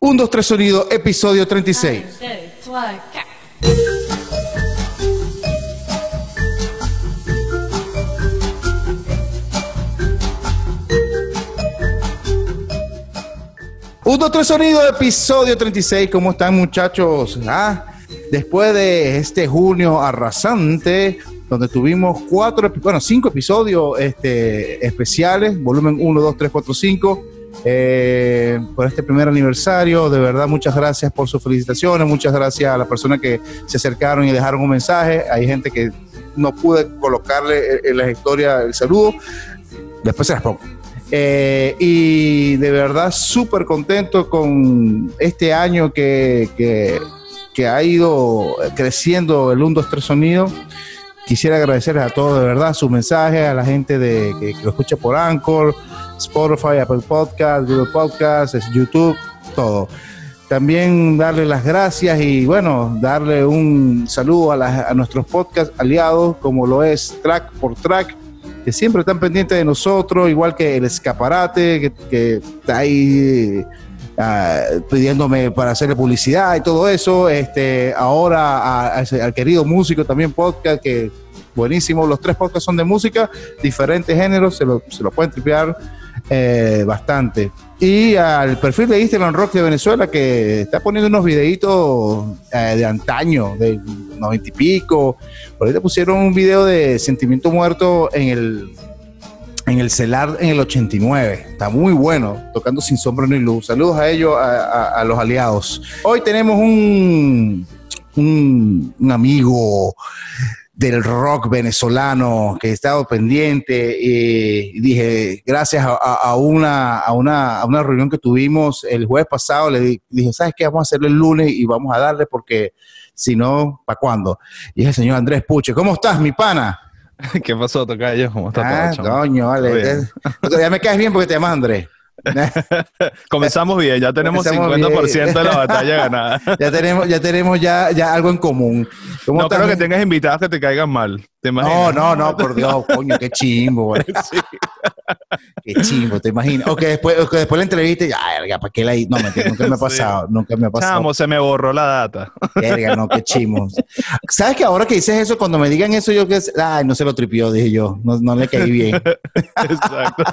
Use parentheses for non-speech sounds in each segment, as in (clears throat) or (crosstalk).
1, 2, 3 sonido, episodio 36. Un, dos, tres sonido, episodio 36. ¿Cómo están, muchachos? Ah, después de este junio arrasante, donde tuvimos cuatro, bueno, cinco episodios este, especiales, volumen 1, 2, 3, 4, 5, eh, por este primer aniversario. De verdad, muchas gracias por sus felicitaciones, muchas gracias a las personas que se acercaron y dejaron un mensaje. Hay gente que no pude colocarle en la historia el saludo, después se las pongo. Eh, y de verdad súper contento con este año que, que, que ha ido creciendo el 1, 2, 3 sonido. Quisiera agradecerles a todos de verdad sus mensajes, a la gente de, que, que lo escucha por Anchor, Spotify, Apple Podcast, Google Podcast, YouTube, todo. También darle las gracias y bueno, darle un saludo a, las- a nuestros podcast aliados, como lo es Track por Track, que siempre están pendientes de nosotros, igual que el escaparate, que, está ahí ah, pidiéndome para hacerle publicidad y todo eso. Este, ahora a- al querido músico también podcast, que buenísimo. Los tres podcasts son de música, diferentes géneros, se lo, se lo pueden tripear eh, bastante. Y al perfil de Instagram Rock de Venezuela, que está poniendo unos videitos eh, de antaño, del noventa y pico. Ahorita pusieron un video de Sentimiento Muerto en el, en el celar en el 89. Está muy bueno, tocando sin sombra ni luz. Saludos a ellos, a, los aliados. Hoy tenemos un, un amigo del rock venezolano que he estado pendiente y dije, gracias a, una, a, una, a una reunión que tuvimos el jueves pasado, le di- dije, ¿sabes qué? Vamos a hacerlo el lunes y vamos a darle porque si no, ¿para cuándo? Y es el señor Andrés Puche. ¿Cómo estás, mi pana? (laughs) ¿Qué pasó, Tocayo? ¿Cómo está Ah, coño, vale. Ya me caes bien porque te llamas Andrés. (laughs) Comenzamos bien, ya tenemos Comenzamos 50% de la batalla ganada. (laughs) ya tenemos, ya tenemos ya, ya algo en común. ¿Cómo No creo que tengas invitados que te caigan mal. ¿Te No, no, no, por Dios, coño, qué chimbo, güey. (laughs) Qué chimbo, te imaginas. O que después, o que después la entrevista, y, ay, verga, ¿para qué la hice? No, mentira, nunca me ha (laughs) Sí. pasado, nunca me ha pasado. Chamo, se me borró la data. Verga, no, qué chimbo. ¿Sabes que ahora que dices eso, cuando me digan eso, yo que, ay, no se lo tripió, dije yo, no, no le caí bien. (laughs) Exacto.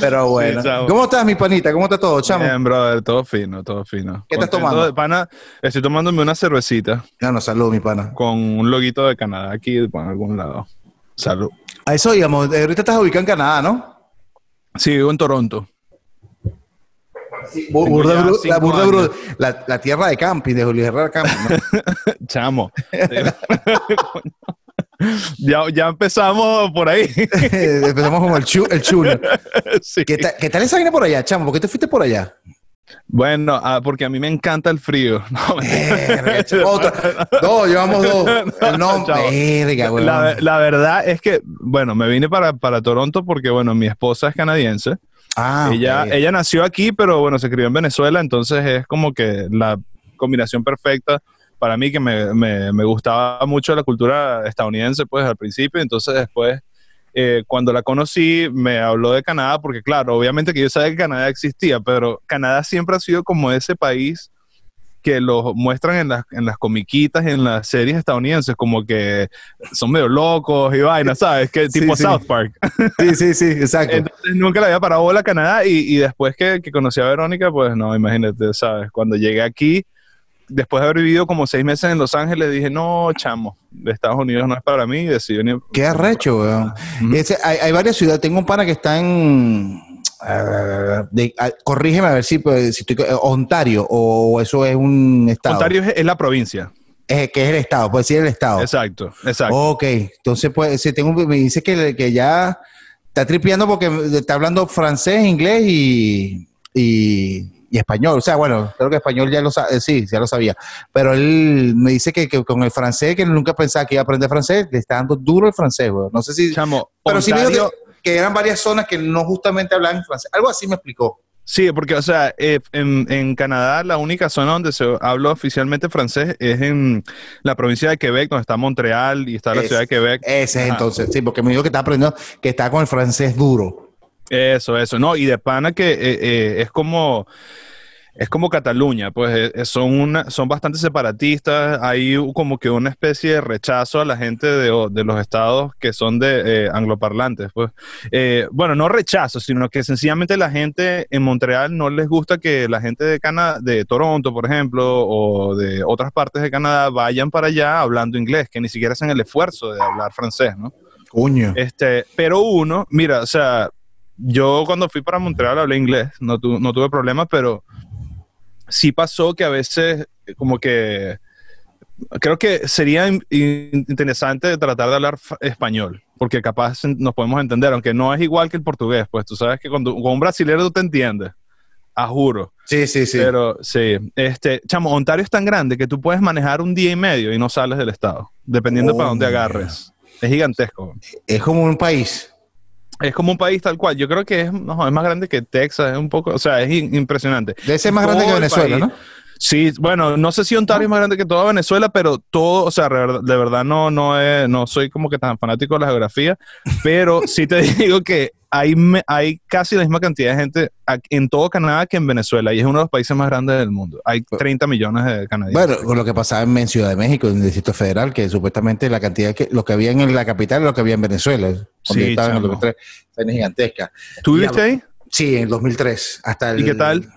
Pero bueno. Sí. ¿Cómo estás, mi panita? ¿Cómo está todo, chamo? Bien, brother, todo fino, todo fino. ¿Qué estás tomando? de pana, estoy tomándome una cervecita No, no, salud, mi pana. con un loguito de Canadá aquí por algún lado. Salud. A eso digamos, ahorita estás ubicado en Canadá, ¿no? Sí, vivo en Toronto. Burda la, burda tierra de camping, de Julio Herrera Camping. ¿no? (laughs) Chamo. (laughs) ya, ya empezamos por ahí. (laughs) Empezamos como el, chu, el chulo. Sí. ¿Qué, ta- ¿Qué tal esa vaina por allá, chamo? ¿Por qué te fuiste por allá? Bueno, ah, porque a mí me encanta el frío. (laughs) No, Verga. Otra. Dos, llevamos dos. (laughs) Verga, weón. la, la verdad es que, bueno, me vine para, para Toronto porque, bueno, mi esposa es canadiense. Ah, ella, ella nació aquí, pero bueno, se crió en Venezuela, entonces es como que la combinación perfecta para mí que me, me- me gustaba mucho la cultura estadounidense, pues al principio, entonces después, eh, cuando la conocí, me habló de Canadá, porque claro, obviamente que yo sabía que Canadá existía, pero Canadá siempre ha sido como ese país que lo muestran en las, en las comiquitas, en las series estadounidenses, como que son medio locos y vainas, ¿sabes? Que (laughs) Sí, tipo sí. South Park. Sí, sí, sí, exacto. Entonces nunca le había parado bola a Canadá y, y después que, que conocí a Verónica, pues no, imagínate, ¿sabes? Cuando llegué aquí, después de haber vivido como seis meses en Los Ángeles, dije, no, chamo, de Estados Unidos no es para mí decidí venir. Qué arrecho, weón. Ese- hay, hay varias ciudades. Tengo un pana que está en. de- corrígeme a ver si, pues, si estoy. eh, Ontario o eso es un estado. Ontario es, es la provincia. Eh, que es el estado, puede decir el estado. Exacto, exacto. Ok, entonces pues si tengo, me dice que, que ya está tripeando porque está hablando francés, inglés y, y, y español. O sea, bueno, creo que español ya lo sabe, sí, ya lo sabía. Pero él me dice que, que con el francés, que nunca pensaba que iba a aprender francés, le está dando duro el francés, güey. No sé si... Chamo, Pero sí me dijo Ontario- que, que eran varias zonas que no justamente hablaban francés. Algo así me explicó. Sí, porque, o sea, eh, en, en Canadá la única zona donde se habla oficialmente francés es en la provincia de Quebec, donde está Montreal y está la Es- ciudad de Quebec. Ese es entonces, sí, porque me dijo que está aprendiendo, que está con el francés duro. Eso, eso. No, y de pana que eh, eh, es como. es como Cataluña, pues eh, son, una, son bastante separatistas, hay como que una especie de rechazo a la gente de, de los estados que son de eh, angloparlantes. Pues. bueno, no rechazo, sino que sencillamente la gente en Montreal no les gusta que la gente de Canadá, de Toronto, por ejemplo, o de otras partes de Canadá vayan para allá hablando inglés, que ni siquiera hacen el esfuerzo de hablar francés, ¿no? Coño. Este, pero uno, mira, o sea, yo cuando fui para Montreal hablé inglés, no, no tuve problemas, pero sí pasó que a veces como que creo que sería interesante tratar de hablar español, porque capaz nos podemos entender, aunque no es igual que el portugués, pues tú sabes que cuando con un brasileño tú te entiendes, a juro. Sí, sí, sí. Pero sí, este, chamo, Ontario es tan grande que tú puedes manejar un día y medio y no sales del estado, dependiendo para dónde agarres. Es gigantesco. Es como un país. Es como un país tal cual. Yo creo que es, no, es más grande que Texas, es un poco, o sea, es impresionante. Debe ser más grande que Venezuela, ¿no? Sí, bueno, no sé si Ontario es más grande que toda Venezuela, pero todo, o sea, de verdad no, no, es, no soy como que tan fanático de la geografía, pero sí te (laughs) digo que hay, hay casi la misma cantidad de gente en todo Canadá que en Venezuela y es uno de los países más grandes del mundo. Hay 30 millones de canadienses. Bueno, con lo que pasaba en Ciudad de México, en el Distrito Federal, que supuestamente la cantidad que lo que había en la capital es lo que había en Venezuela. Sí, estaba en el 2003, gigantesca. ¿Tú viviste ahí? Sí, en el 2003. Hasta el, ¿Y qué tal?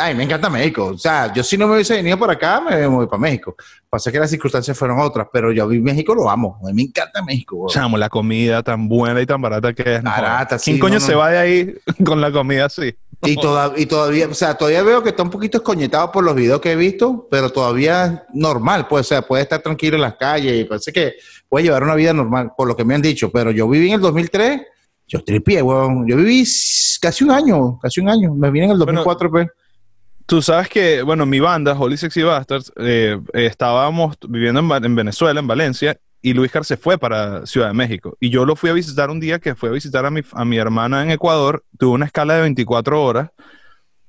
Ay, me encanta México. O sea, yo si no me hubiese venido por acá, me voy para México. Pasa que las circunstancias fueron otras, pero yo vi México, lo amo. A mí me encanta México. Chamo, la comida tan buena y tan barata que es. Barata, sí. ¿Quién coño se va de ahí (laughs) con la comida así? Y, y todavía, o sea, todavía veo que está un poquito escoñetado por los videos que he visto, pero todavía normal, pues, o sea, puede estar tranquilo en las calles y parece que puede llevar una vida normal, por lo que me han dicho. Pero yo viví en el 2003, yo tripié, weón. Yo viví casi un año, casi un año. Me vine en el 2004, pues. Tú sabes que, bueno, mi banda, Holy Sexy Bastards, eh, estábamos viviendo en, Venezuela, en Valencia, y Luis Car se fue para Ciudad de México. Y yo lo fui a visitar un día que fue a visitar a mi, a mi hermana en Ecuador. Tuve una escala de 24 horas.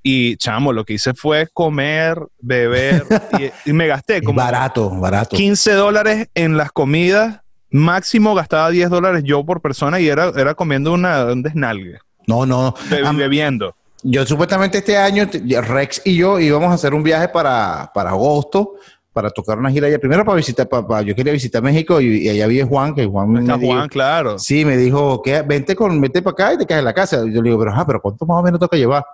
Y chamo, lo que hice fue comer, beber (laughs) y, me gasté como barato, barato. 15 dólares en las comidas. Máximo gastaba 10 dólares yo por persona y era, era comiendo una, un desnalgue. No, no. bebiendo. Yo supuestamente este año, Rex y yo íbamos a hacer un viaje para, para agosto para tocar una gira allá. Primero para visitar, para, yo quería visitar México y, allá vi a Juan, que Juan me Juan, claro. Sí, me dijo, que vente, con, vente para acá y te quedas en la casa. Y yo le digo, pero, ah, pero ¿cuánto más o menos toca llevar?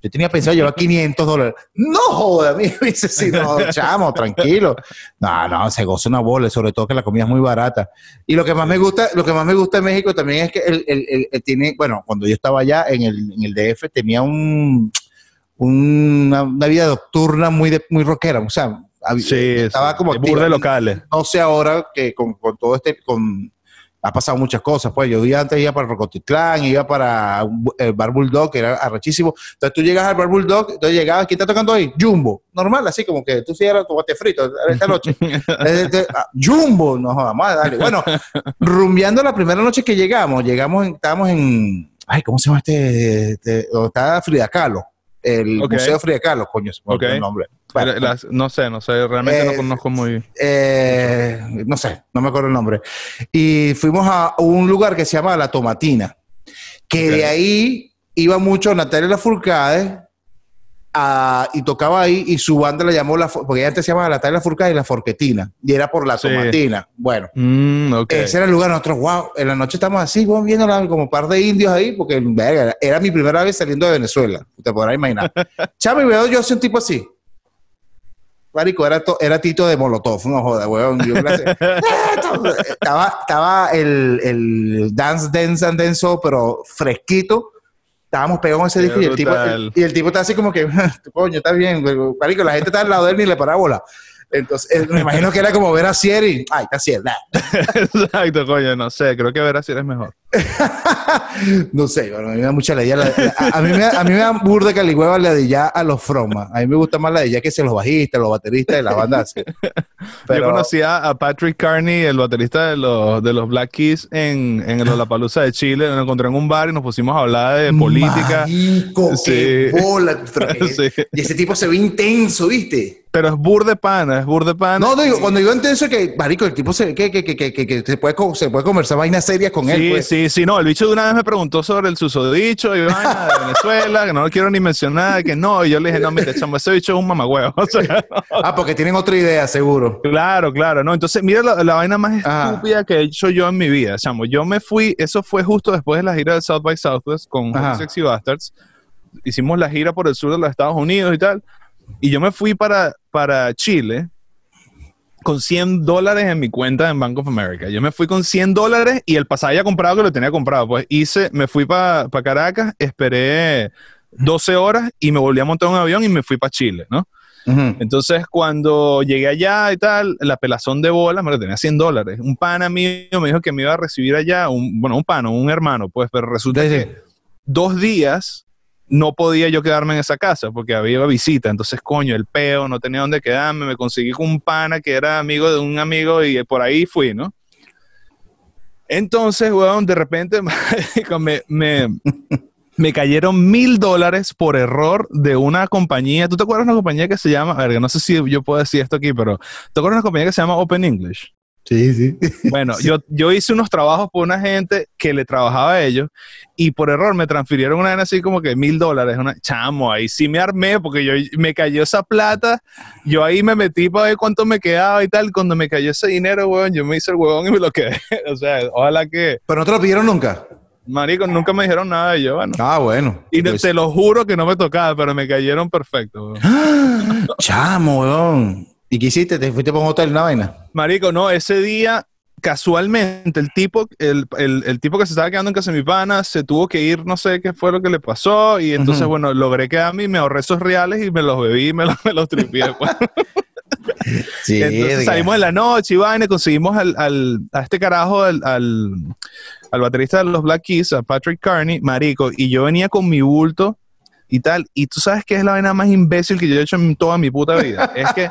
Yo tenía pensado llevar 500 dólares. No joda, mí me dice, sí, no, chamo, tranquilo. No, no, se goza una bola, sobre todo que la comida es muy barata. Y lo que más me gusta, lo que más me gusta de México también es que él, tiene, bueno, cuando yo estaba allá en el, en el DF, tenía un, una, vida nocturna muy, de, muy rockera, o sea, sí, estaba como de locales. No sé ahora que con, con todo este, con ha pasado muchas cosas, pues yo antes iba para Rocotitlán, iba para el Bar Bulldog, que era arrechísimo. Entonces tú llegas al Bar Bulldog, entonces llegabas, ¿quién está tocando ahí? Jumbo. Normal, así como que tú sí eras tomate frito esta noche. (laughs) Ah, Jumbo, no jodas más, dale. Bueno, rumbeando la primera noche que llegamos, llegamos, estábamos en, ay, ¿cómo se llama este? este donde está Frida Kahlo el Museo Frida Kahlo, coño, se me el nombre. No sé, no sé, realmente no eh, conozco muy. Eh, no sé, no me acuerdo el nombre. Y fuimos a un lugar que se llama La Tomatina, que de ahí iba mucho Natalia Lafourcade y tocaba ahí y su banda la llamó, la, porque antes se llamaba Natalia Lafourcade y La Forquetina, y era por La Tomatina. Bueno, mm, ese era el lugar, nosotros, wow, en la noche estamos así, vamos viendo como un par de indios ahí, porque era mi primera vez saliendo de Venezuela, te podrás imaginar. (laughs) Chamo, y veo yo soy un tipo así. Marico, era, era Tito de Molotov, no joda, weón. (laughs) estaba estaba el, el Dance Dance and Dance, pero fresquito estábamos pegados en ese disco y el, tipo, y el tipo está así como que, (laughs) coño, está bien, marico, la gente está al lado de él ni le parábola. Entonces, me imagino que era como ver a Sierra ay, está Sierra. (laughs) Exacto, coño, no sé, creo que ver a Sierra es mejor. (laughs) no sé, bueno, a mí me da mucha la, a, mí me, a mí me da burda caligüeva la de ya a los Froma. A mí me gusta más la de ya que se los bajistas, los bateristas de la banda. (laughs) Pero... Yo conocía a Patrick Carney, el baterista de los, de los Black Keys, en, en la Palusa de Chile. Nos encontré en un bar y nos pusimos a hablar de política. Marico, qué bola. Y ese tipo se ve intenso, ¿viste? Pero es burde pana, es burde pana. No, digo, cuando digo intenso que, marico, el tipo se, que, que, que, que, se, puede, se puede conversar vainas serias con él. Pues. Sí, Sí, sí, no, el bicho de una vez me preguntó sobre el susodicho y vaina de (laughs) Venezuela, que no lo quiero ni mencionar, que no, y yo le dije, no, mire, chamo, ese bicho es un mamagüeo. (laughs) O sea, Ah, porque tienen otra idea, seguro. Claro, claro, no. Entonces, mira la, la vaina más Ajá. estúpida que he hecho yo en mi vida, chamo. Yo me fui, eso fue justo después de la gira del South by Southwest con Sexy Bastards. Hicimos la gira por el sur de los Estados Unidos y tal. Y yo me fui para, para Chile con 100 dólares en mi cuenta en Bank of America. Yo me fui con 100 dólares y el pasaje ya comprado que lo tenía comprado. Pues hice, me fui para Caracas, esperé 12 horas y me volví a montar un avión y me fui para Chile, ¿no? Entonces, cuando llegué allá y tal, la pelazón de bolas me lo tenía 100 dólares. Un pana mío me dijo que me iba a recibir allá, un, bueno, un pano, un hermano, pues, pero resulta Sí, sí. que dos días no podía yo quedarme en esa casa porque había visita. Entonces, coño, el peo, no tenía dónde quedarme. Me conseguí con un pana que era amigo de un amigo y por ahí fui, ¿no? Entonces, weón, de repente (laughs) me, me cayeron mil dólares por error de una compañía. ¿Tú te acuerdas de una compañía que se llama, a ver, no sé si yo puedo decir esto aquí, pero ¿te acuerdas de una compañía que se llama Open English? Sí, sí. Bueno, (laughs) yo, yo hice unos trabajos por una gente que le trabajaba a ellos y por error me transfirieron una vez así como que mil dólares. Una, chamo, ahí sí me armé porque yo me cayó esa plata. Yo ahí me metí para ver cuánto me quedaba y tal. Cuando me cayó ese dinero, weón, yo me hice el huevón y me lo quedé. (laughs) o sea, ojalá que, Pero no te lo pidieron nunca. marico, nunca me dijeron nada de yo, bueno. Ah, bueno. Y Pues- te lo juro que no me tocaba, pero me cayeron perfecto. weón. (gasps) Chamo, weón. ¿Y qué hiciste? ¿Te fuiste para un hotel, una vaina? Marico, no, ese día, casualmente, el tipo, el, el- el tipo que se estaba quedando en casa de mi pana se tuvo que ir, no sé qué fue lo que le pasó, y entonces, bueno, logré quedarme y me ahorré esos reales y me los bebí y me los, me los tripié. (laughs) pues. Sí. entonces salimos en la noche y vaina, conseguimos al, al- a este carajo, al, al, al baterista de los Black Keys, a Patrick Carney, marico, y yo venía con mi bulto y tal, y tú sabes que es la vaina más imbécil que yo he hecho en toda mi puta vida. es que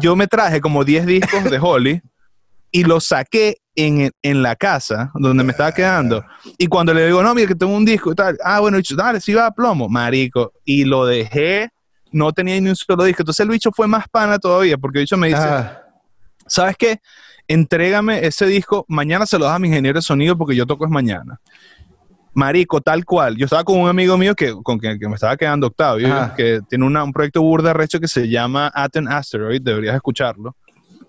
yo me traje como 10 discos de Holly y los saqué en, en la casa donde me estaba quedando. Y cuando le digo, no, mira que tengo un disco y tal, ah, bueno, dicho, dale, sí va a plomo, marico. Y lo dejé, no tenía ni un solo disco. Entonces el bicho fue más pana todavía, porque el bicho me dice, Ah, ¿sabes qué? Entrégame ese disco, mañana se lo das a mi ingeniero de sonido porque yo toco es mañana. Marico, tal cual. Yo estaba con un amigo mío que, con que, que me estaba quedando Octavio, Ajá. que tiene una- un proyecto burda recho que se llama Aten Asteroid, deberías escucharlo.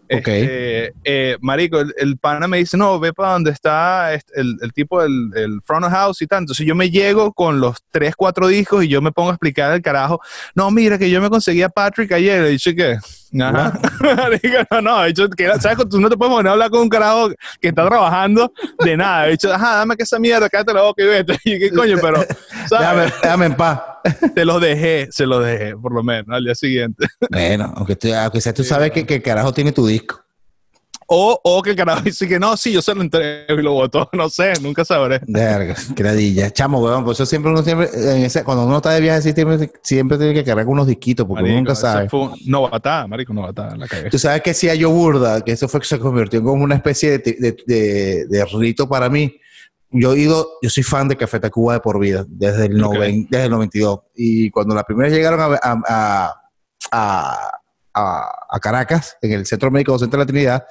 Este, eh, marico, el, el pana me dice, no, ve para donde está este- el, el tipo del el front of house y tal. Entonces yo me llego con los tres, cuatro discos y yo me pongo a explicar el carajo. No, mira, que yo me conseguí a Patrick ayer. Le dije que, ajá. (laughs) Marico, no, no, de hecho, que, ¿sabes? Tú no te puedes poner a hablar con un carajo que está trabajando de nada. De hecho, ajá, dame que esa mierda, cállate la boca y vete. (laughs) Y qué coño, pero, (laughs) déjame, ¿sabes? déjame en paz. Te los dejé, se los dejé, por lo menos, al día siguiente. Bueno, aunque, tú, aunque sea, tú sabes que, que el carajo tiene tu disco. O, o que el carajo dice que no, sí, yo se lo entrego y lo votó. (laughs) No sé, nunca sabré. Verga, qué ladilla. Chamo, weón, por eso siempre uno siempre, en ese, cuando uno está de viaje, siempre, siempre tiene que cargar unos disquitos, porque uno nunca sabe. fue novatada, marico, novatada, la cagué. Tú sabes que si yo burda, que eso fue que se convirtió en como una especie de, de, de- de rito para mí. Yo he ido, yo soy fan de Café Tacuba de por vida, desde el, Ok. noven- desde el 92. Y cuando las primeras llegaron a, a, a, a- Caracas, en el Centro Médico Centro de la Trinidad,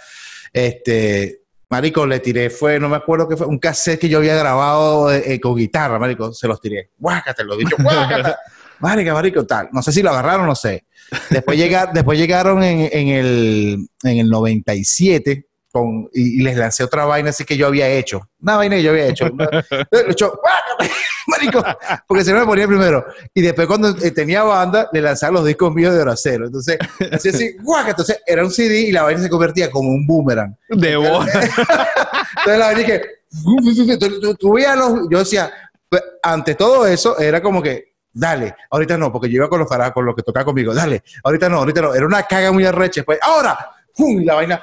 este, Marico, le tiré, fue, no me acuerdo qué fue, un cassette que yo había grabado eh, eh, con guitarra, Marico, se los tiré. Guácate, lo dicho, guácate. (laughs) Marica, marico, tal. No sé si lo agarraron, no sé. Después, llega, después llegaron en, en el, en el 97 con, y, y les lancé otra vaina así que yo había hecho. Una vaina que yo había hecho. (laughs) Una- ¡guácate! (laughs) marico, porque se me ponía primero. Y después cuando eh, tenía banda, le lanzaba los discos míos de Horacero. Entonces, así (laughs) así, ¡guácate! Entonces era un CD y la vaina se convertía como un boomerang. De bola. Entonces la vaina que, tú, los, yo decía, pues, ante todo eso, era como que, dale, ahorita no, porque yo iba con los carajos, con los que tocaba conmigo, dale, ahorita no, ahorita no, era una caga muy arrecha, pues, ahora, ¡pum! y la vaina,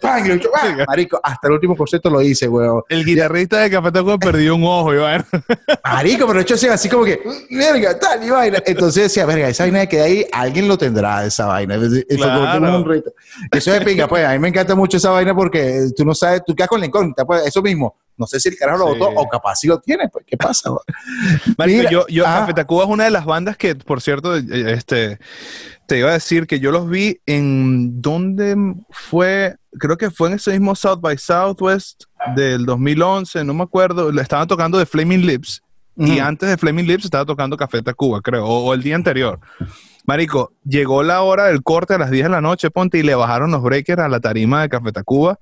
¡pam! y lo he dicho, marico, hasta el último concierto lo hice, weón. El guitarrista de Café Tacuba perdió un ojo, Iván. (laughs) Marico, pero hecho así, así como que, verga, tal y vaina. Entonces decía, verga, esa vaina que ahí, alguien lo tendrá, esa vaina. Como Claro. un rito. Eso es pinga, pues, a mí me encanta mucho esa vaina porque tú no sabes, tú quedas con la incógnita, pues, eso mismo. No sé si el carajo lo Sí. votó o capaz sí lo tiene, pues, ¿qué pasa? (laughs) Marico, Mira, yo, yo ah. Café Tacuba es una de las bandas que, por cierto, eh, este, te iba a decir que yo los vi en donde fue, creo que fue en ese mismo South by Southwest del 2011, no me acuerdo, le estaban tocando de Flaming Lips y antes de Flaming Lips estaba tocando Café Tacuba, creo, o, o el día anterior. Marico, llegó la hora del corte a las 10 de la noche, ponte, y le bajaron los breakers a la tarima de Café Tacuba.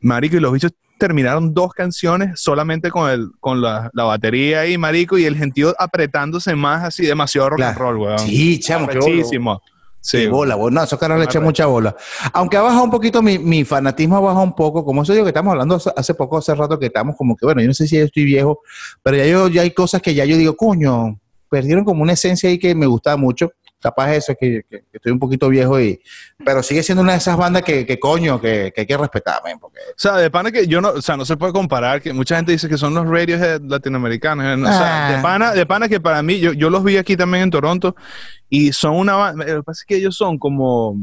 Marico, y los bichos terminaron dos canciones solamente con el con la, la batería ahí, marico, y el gentío apretándose más así, demasiado rock and roll, weón. Sí, chamo. Muchísimo. Sí, bola, bola. No, esos caras le echan mucha bola. Aunque ha bajado un poquito, mi, mi fanatismo ha bajado un poco. Como eso yo que estamos hablando hace- hace poco, hace rato, que estamos como que, bueno, yo no sé si yo estoy viejo, pero ya yo ya hay cosas que ya yo digo, coño, perdieron como una esencia ahí que me gustaba mucho. Capaz eso es que, que- que estoy un poquito viejo y... Pero sigue siendo una de esas bandas que, que coño, que, que hay que respetar, men, porque... O sea, de pana que yo no, o sea, no se puede comparar, que mucha gente dice que son los radios latinoamericanos. eh, no, O sea, Ah. de pana, de pana que para mí, yo, yo los vi aquí también en Toronto y son una banda, lo que pasa es que ellos son como,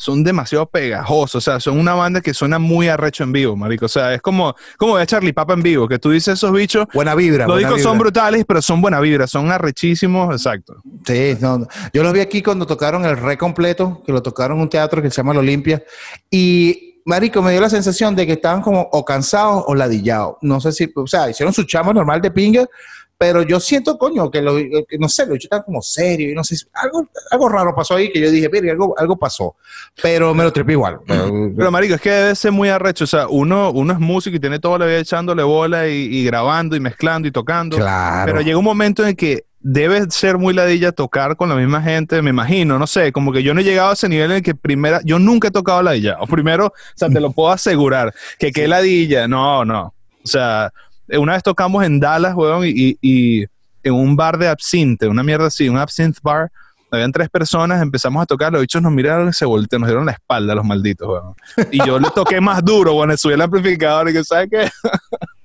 son demasiado pegajosos, o sea, son una banda que suena muy arrecho en vivo, marico. O sea, es como, como a Charlie Papa en vivo, que tú dices esos bichos, Buena vibra. los discos son brutales, pero son buena vibra, son arrechísimos, exacto. Sí, no, yo los vi aquí cuando tocaron el re completo, que lo tocaron en un teatro que se llama el Olimpia. Y, marico, me dio la sensación de que estaban como o cansados o ladillados. No sé si, o sea, hicieron su chamo normal de pinga, pero yo siento, coño, que, lo, que no sé, los bichos estaban como serios y no sé, algo, algo raro pasó ahí que yo dije, mira, algo, algo pasó. Pero me lo trepé igual. Pero- Pero, marico, es que debe ser muy arrecho. O sea, uno, uno es músico y tiene toda la vida echándole bola y, y grabando y mezclando y tocando. claro. Pero llega un momento en que debe ser muy ladilla tocar con la misma gente, me imagino, no sé, como que yo no he llegado a ese nivel en el que primera, yo nunca he tocado ladilla, o primero, o sea, te lo puedo asegurar, que qué ladilla, no, no, o sea, una vez tocamos en Dallas, weón, y, y- y en un bar de absinte, una mierda así, un absinthe bar, habían tres personas, empezamos a tocar, los bichos nos miraron y se voltearon, nos dieron la espalda los malditos, weón. Y yo les toqué más duro, weón, le subí el amplificador y que, ¿sabes qué? (laughs)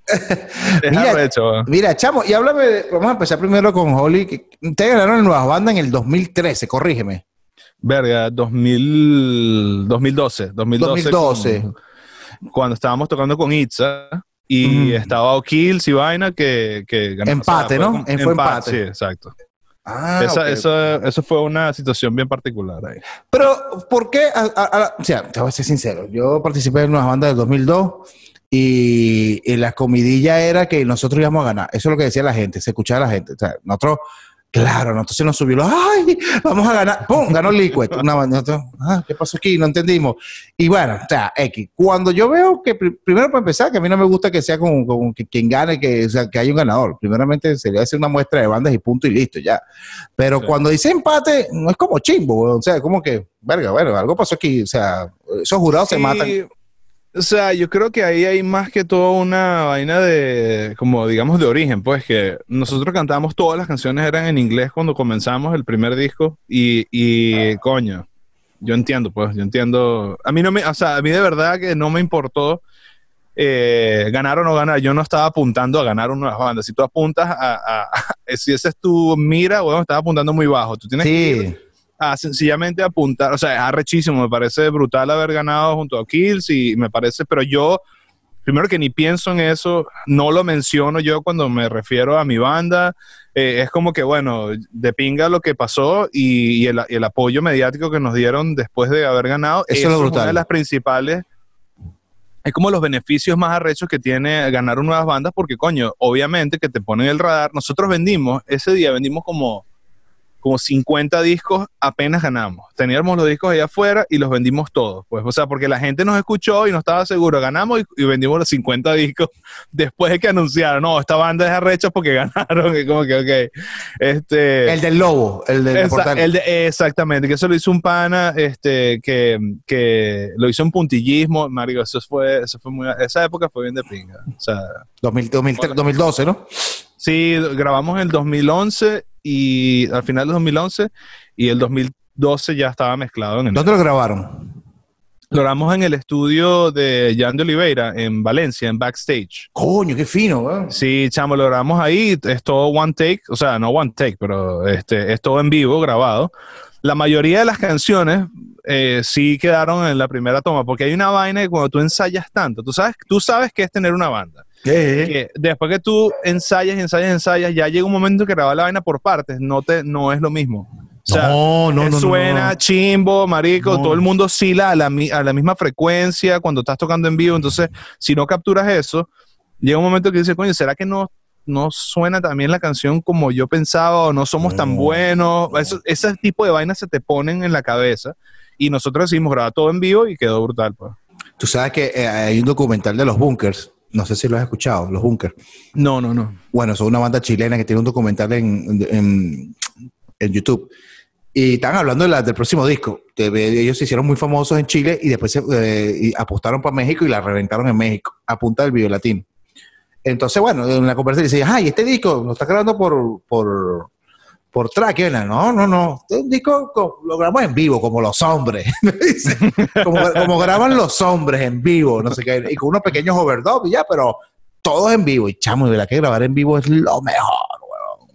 es Mira, weón. Mira, chamo, y háblame, de- vamos a empezar primero con Holly. que Ustedes ganaron en Nuevas Bandas en el 2013, corrígeme. Verga, 2000, 2012, 2012. 2012. con- cuando estábamos tocando con Itza y estaba O'Kills y Vaina que, que ganó. Empate, ¿no? Fue empate. Sí, exacto. Ah, Esa- ok. eso, eso fue una situación bien particular ahí. Pero, ¿por qué? A- a- a- o sea, te voy a ser sincero. Yo participé en Nuevas Bandas del 2002 y, y la comidilla era que nosotros íbamos a ganar. Eso es lo que decía la gente, se escuchaba la gente. O sea, nosotros, claro, nosotros se nos subió, ¡ay! Vamos a ganar. ¡Pum! Ganó Liquid. (laughs) Una. Nosotros, ah, ¿qué pasó aquí? No entendimos. Y bueno, o sea, X. Cuando yo veo que, pri- primero para empezar, que a mí no me gusta que sea como que quien gane, que, o sea, que haya un ganador. Primeramente sería hacer una muestra de bandas y punto y listo, ya. Pero Sí. cuando dice empate, no es como chimbo, o sea, como que, verga, bueno, algo pasó aquí, o sea, esos jurados se matan. O sea, yo creo que ahí hay más que todo una vaina de, como digamos, de origen, pues que nosotros cantamos todas las canciones eran en inglés cuando comenzamos el primer disco y, y coño, yo entiendo, pues, yo entiendo. A mí no me, o sea, a mí de verdad que no me importó eh, ganar o no ganar. Yo no estaba apuntando a ganar una banda. Si tú apuntas a, a- a- (laughs) si esa es tu mira, bueno, estás apuntando muy bajo. Tú tienes que ir a sencillamente apuntar, o sea, es arrechísimo, me parece brutal haber ganado junto a Kills y me parece, pero yo, primero que ni pienso en eso, no lo menciono yo cuando me refiero a mi banda, eh, es como que, bueno, de pinga lo que pasó y, y el, y el apoyo mediático que nos dieron después de haber ganado, Eso es lo brutal. una de las principales es como los beneficios más arrechos que tiene ganar nuevas bandas, porque coño, obviamente que te ponen el radar. Nosotros vendimos, ese día vendimos como, como 50 discos, apenas ganamos. Teníamos los discos allá afuera y los vendimos todos. Pues, o sea, porque la gente nos escuchó y no estaba seguro. Ganamos y, y vendimos los 50 discos (laughs) después de que anunciaron, no, esta banda es arrecha porque (laughs) ganaron. Y como que, ok. Este, el del lobo, el del portal. el de- exactamente, que eso lo hizo un pana, este, que, que lo hizo un puntillismo, Mario, eso fue, eso fue muy, esa época fue bien de pinga. O sea, 2000, 2003, 2012, ¿no? Sí, grabamos en el 2011 y al final del 2011 y el 2012 ya estaba mezclado en el... ¿Dónde lo grabaron? Lo grabamos en el estudio de Jan de Oliveira en Valencia, en Backstage. Coño, qué fino, weón. Sí, chamo, lo grabamos ahí, es todo one take, o sea, no one take, pero este, es todo en vivo, grabado. La mayoría de las canciones eh, sí quedaron en la primera toma, porque hay una vaina que cuando tú ensayas tanto, tú sabes, tú sabes qué es tener una banda. Que después que tú ensayas, ensayas, ensayas, ya llega un momento que grabar la vaina por partes, no, te, no es lo mismo. O sea, no, no, no, suena chimbo, marico, todo el mundo oscila a la, a la misma frecuencia cuando estás tocando en vivo, entonces si no capturas eso, llega un momento que dices, coño, ¿será que no, no suena también la canción como yo pensaba o no somos tan buenos? Eso, ese tipo de vainas se te ponen en la cabeza y nosotros decidimos grabar todo en vivo y quedó brutal, pues. Tú sabes que eh, hay un documental de los bunkers no sé si lo has escuchado, Los Bunkers. No, no, no. Bueno, son una banda chilena que tiene un documental en, YouTube. Y están hablando del próximo disco. Ellos se hicieron muy famosos en Chile y después se, eh, apostaron para México y la reventaron en México, a punta del video latino. Entonces, bueno, en la conversación dice, ay, este disco lo está grabando por, por, por track. no, no, no. Este disco lo grabamos en vivo, como los hombres. (laughs) como, graban los hombres en vivo, no sé qué. Y con unos pequeños overdubs y ya, pero todos en vivo. Y chamo, de verdad que grabar en vivo es lo mejor, weón.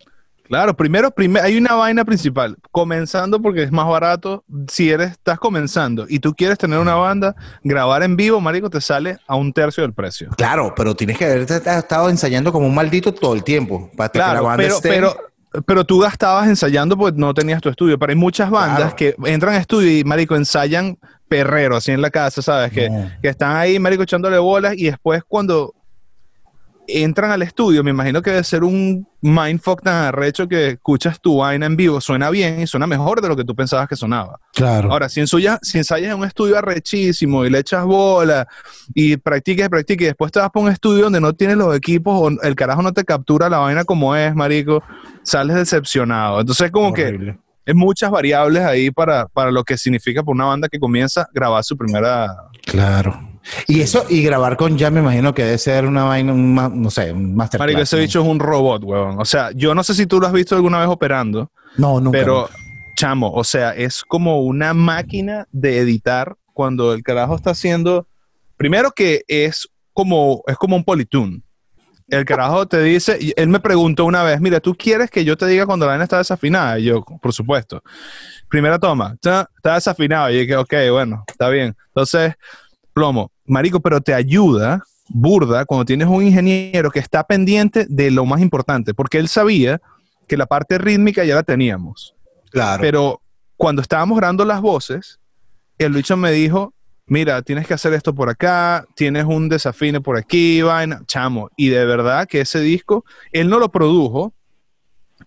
Claro, primero, hay una vaina principal. Comenzando porque es más barato. Si eres, estás comenzando y tú quieres tener una banda, grabar en vivo, marico, te sale a un tercio del precio. Claro, pero tienes que haber estado ensayando como un maldito todo el tiempo. Para que la banda esté... pero pero tú gastabas ensayando porque no tenías tu estudio. Pero hay muchas bandas que entran a estudio y, marico, ensayan perrero así en la casa, ¿sabes? Que, que, están ahí, marico, echándole bolas y después cuando entran al estudio, me imagino que debe ser un mindfuck tan arrecho que escuchas tu vaina en vivo, suena bien y suena mejor de lo que tú pensabas que sonaba. Claro. Ahora, si, ensayas, si ensayas en un estudio arrechísimo y le echas bola y practiques y practiques y después te vas para un estudio donde no tienes los equipos o el carajo no te captura la vaina como es, marico, sales decepcionado. Entonces, es como que hay muchas variables ahí para, para lo que significa para una banda que comienza a grabar su primera... Claro. Y eso, y grabar con Jan me imagino que debe ser una vaina, un, no sé, un masterclass. Marico, ese bicho es un robot, weón. O sea, yo no sé si tú lo has visto alguna vez operando. No, nunca. Pero, chamo, o sea, es como una máquina de editar cuando el carajo está haciendo. Primero que es como, es como un polytune. El carajo te dice, y él me preguntó una vez, mira, ¿tú quieres que yo te diga cuando la vaina está desafinada? Y yo, por supuesto. Primera toma, está desafinado. Y dije, ok, bueno, está bien. Entonces, plomo, marico, pero te ayuda burda cuando tienes un ingeniero que está pendiente de lo más importante, porque él sabía que la parte rítmica ya la teníamos. Claro. Pero cuando estábamos grabando las voces, el bicho me dijo, mira, tienes que hacer esto por acá, tienes un desafine por aquí, vaina, chamo. Y de verdad que ese disco, él no lo produjo,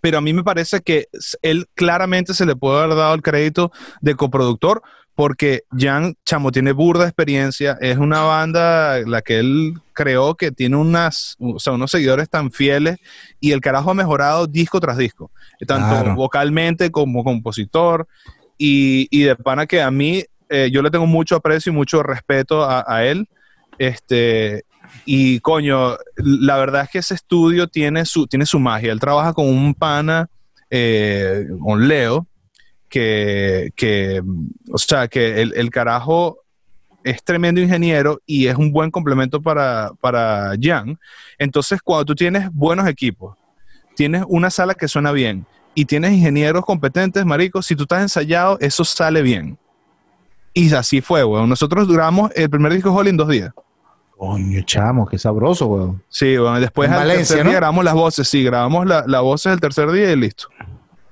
pero a mí me parece que él claramente se le puede haber dado el crédito de coproductor porque Jan Chamo tiene burda experiencia, es una banda la que él creó que tiene unas, o sea, unos seguidores tan fieles y el carajo ha mejorado disco tras disco, tanto vocalmente como compositor y, y, de pana que a mí eh, yo le tengo mucho aprecio y mucho respeto a, él, este, y coño, la verdad es que ese estudio tiene su, tiene su magia, él trabaja con un pana, eh, con Leo, que, o sea, que el, carajo es tremendo ingeniero y es un buen complemento para, para Jan. Entonces, cuando tú tienes buenos equipos, tienes una sala que suena bien y tienes ingenieros competentes, marico, si tú estás ensayado, eso sale bien. Y así fue, weón. Nosotros duramos el primer disco Holly en dos días. Coño, chamo, qué sabroso, weón. Sí, bueno, después al tercer día grabamos las voces, sí, grabamos las la voces el tercer día y listo.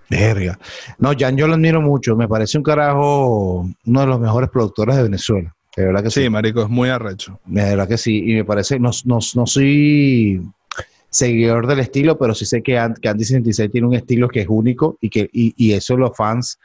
Verga. No, Jan, yo lo admiro mucho. Me parece un carajo, uno de los mejores productores de Venezuela. De verdad que sí. Sí, marico, es muy arrecho. De verdad que sí. Y me parece, no, no, no soy seguidor del estilo, pero sí sé que, que Andy 66 tiene un estilo que es único y que y, y eso los fans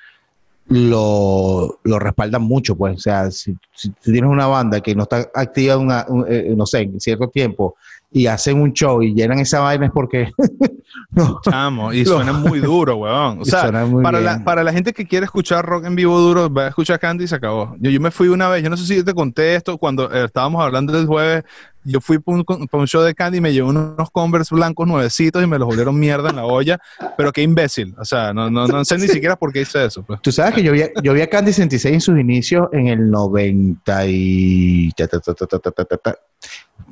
lo, lo, respaldan mucho, pues. O sea, si, si, tienes una banda que no está activa, una, eh, no sé, en cierto tiempo y hacen un show y llenan esa vaina es porque. (laughs) no, Chamo, y suena muy duro, (laughs) weón. O sea, para la, para la, gente que quiere escuchar rock en vivo duro, va a escuchar Candy y se acabó. Yo, yo me fui una vez, yo no sé si te conté esto cuando eh, estábamos hablando del jueves. Yo fui para un, show de Candy y me llevé unos Converse blancos nuevecitos y me los volvieron mierda en la olla. Pero qué imbécil. O sea, no, no, no sé ni siquiera por qué hice eso. Pues. Tú sabes que yo vi, yo vi a Candy 66 en sus inicios en el 90 y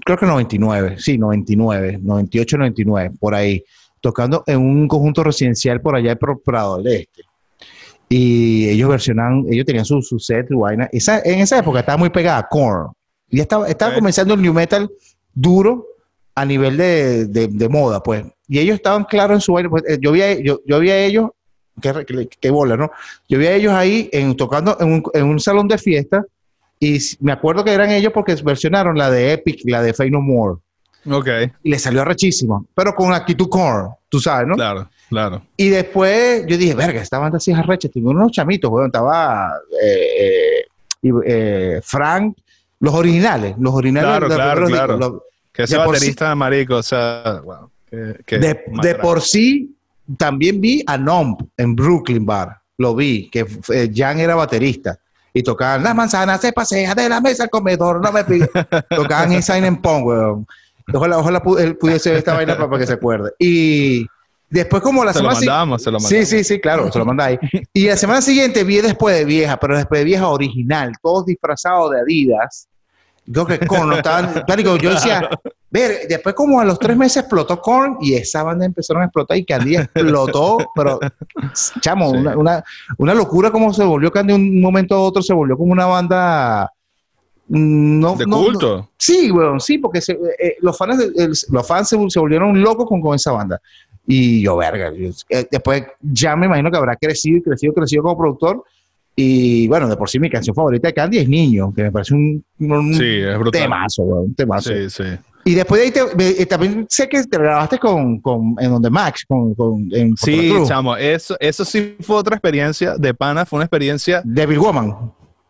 creo que 99, sí, 99, 98, 99, por ahí, tocando en un conjunto residencial por allá por Prado del Este. Y ellos versionan, ellos tenían su, su set, vaina. en esa época estaba muy pegada Korn. Y estaba, estaba comenzando el new metal duro a nivel de, de, de moda, pues. Y ellos estaban claros en su baile. Pues, eh, yo, vi a, yo, yo vi a ellos, qué, qué bola, ¿no? Yo vi a ellos ahí en, tocando en un, en un salón de fiesta y me acuerdo que eran ellos porque versionaron la de Epic, la de Fey No More. Ok, Y les salió rechísimo, pero con actitud core, tú sabes, ¿no? claro, claro. Y después yo dije, verga, esta banda sí es arrecha. Tengo unos chamitos, weón. Estaba eh, eh, eh, Frank, los originales, los originales. Claro, de- claro, los- claro. los- Que ese baterista de marico, o sea, wow. que- que de, de por sí, también vi a Nomp en Brooklyn Bar. Lo vi, que Jan era baterista. Y tocaban las manzanas se pasea de la mesa al comedor, no me pide. tocaban Insane en Pong, weón. Ojalá, ojalá él pudiese ver esta vaina para, que se acuerde. Y después, como la Se semana si- mandamos, se lo Sí, mandamos. sí, sí, claro, se lo mandáis. Y la semana siguiente vi después de vieja, pero después de vieja original, todos disfrazados de Adidas. Yo que Korn no estaban, pánico, yo decía, ver, después como a los tres meses explotó Korn y esa banda empezaron a explotar y Candy explotó, pero chamo, Sí. una, una, una locura como se volvió Candy un momento a otro, se volvió como una banda mm, no, De no- culto. Sí, weón, sí, porque se- eh, los fans, los fans se, se volvieron locos con, con esa banda. Y yo, verga, yo- eh, después ya me imagino que habrá crecido y crecido, crecido como productor. Y bueno, de por sí mi canción favorita de Candy es Niño, que me parece un, un Sí, es temazo, un temazo. Sí, sí. Y después de ahí te- me- eh, también sé que te grabaste con, con en donde Max, con, con en Sí, chamo, eso, eso sí fue otra experiencia de pana, fue una experiencia Devil Woman.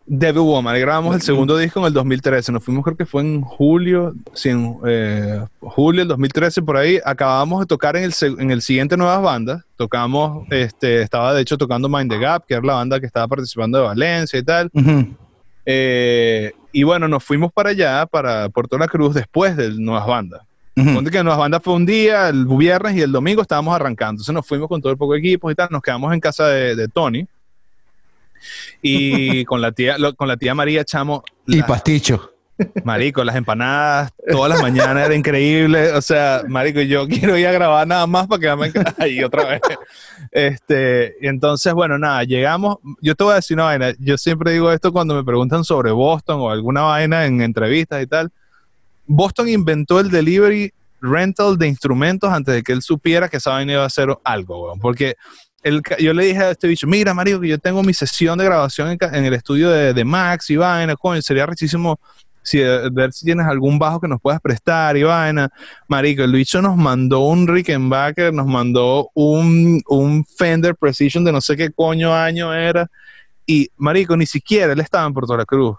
Devil Woman. Grabamos el segundo disco en el 2013, nos fuimos creo que fue en julio, sí, en eh, julio del 2013 por ahí. Acabamos de tocar en el, en el siguiente Nuevas Bandas, tocamos, este, estaba de hecho tocando Mind the Gap, que era la banda que estaba participando de Valencia y tal. Eh, y bueno, nos fuimos para allá, para Puerto La Cruz, después de Nuevas Bandas. Ponte que Nuevas Bandas fue un día, el viernes y el domingo estábamos arrancando. Entonces nos fuimos con todo el poco de equipos y tal. Nos quedamos en casa de, de Tony. Y con la tía, lo- con la tía María Chamo, Y la- Pasticho. marico, las empanadas todas las mañanas era increíble. O sea, marico, yo quiero ir a grabar nada más para quedarme (laughs) ahí otra vez. Este, y entonces, bueno, nada, llegamos. Yo te voy a decir una vaina. Yo siempre digo esto cuando me preguntan sobre Boston o alguna vaina en entrevistas y tal. Boston inventó el delivery rental de instrumentos antes de que él supiera que esa vaina iba a ser algo, weón. Porque yo le dije a este bicho, mira, marico, que yo tengo mi sesión de grabación en, el estudio de, de Max y vaina, coño, sería richísimo si, eh, ver si tienes algún bajo que nos puedas prestar y vaina. Marico, el bicho nos mandó un Rickenbacker, nos mandó un, un Fender Precision de no sé qué coño año era. Y, marico, ni siquiera él estaba en Puerto La Cruz.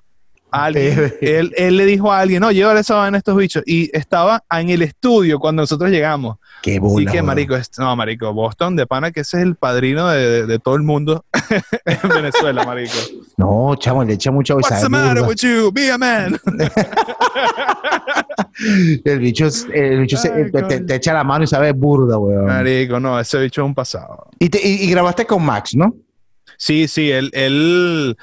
Alguien, él, él le dijo a alguien, no, llévale esa vaina a estos bichos. Y estaba en el estudio cuando nosotros llegamos. Qué y bola. que, weón. marico, es- no, marico, Boston de pana, que ese es el padrino de, de- de todo el mundo (laughs) en Venezuela, marico. No, chamo, le echa mucha What's the matter with you? Be a man. (laughs) El bicho, el bicho se- Ay, te, te echa la mano y sabe burda, weón. Marico, no, ese bicho es un pasado. Y, te- y- y grabaste con Max, ¿no? Sí, sí, él, él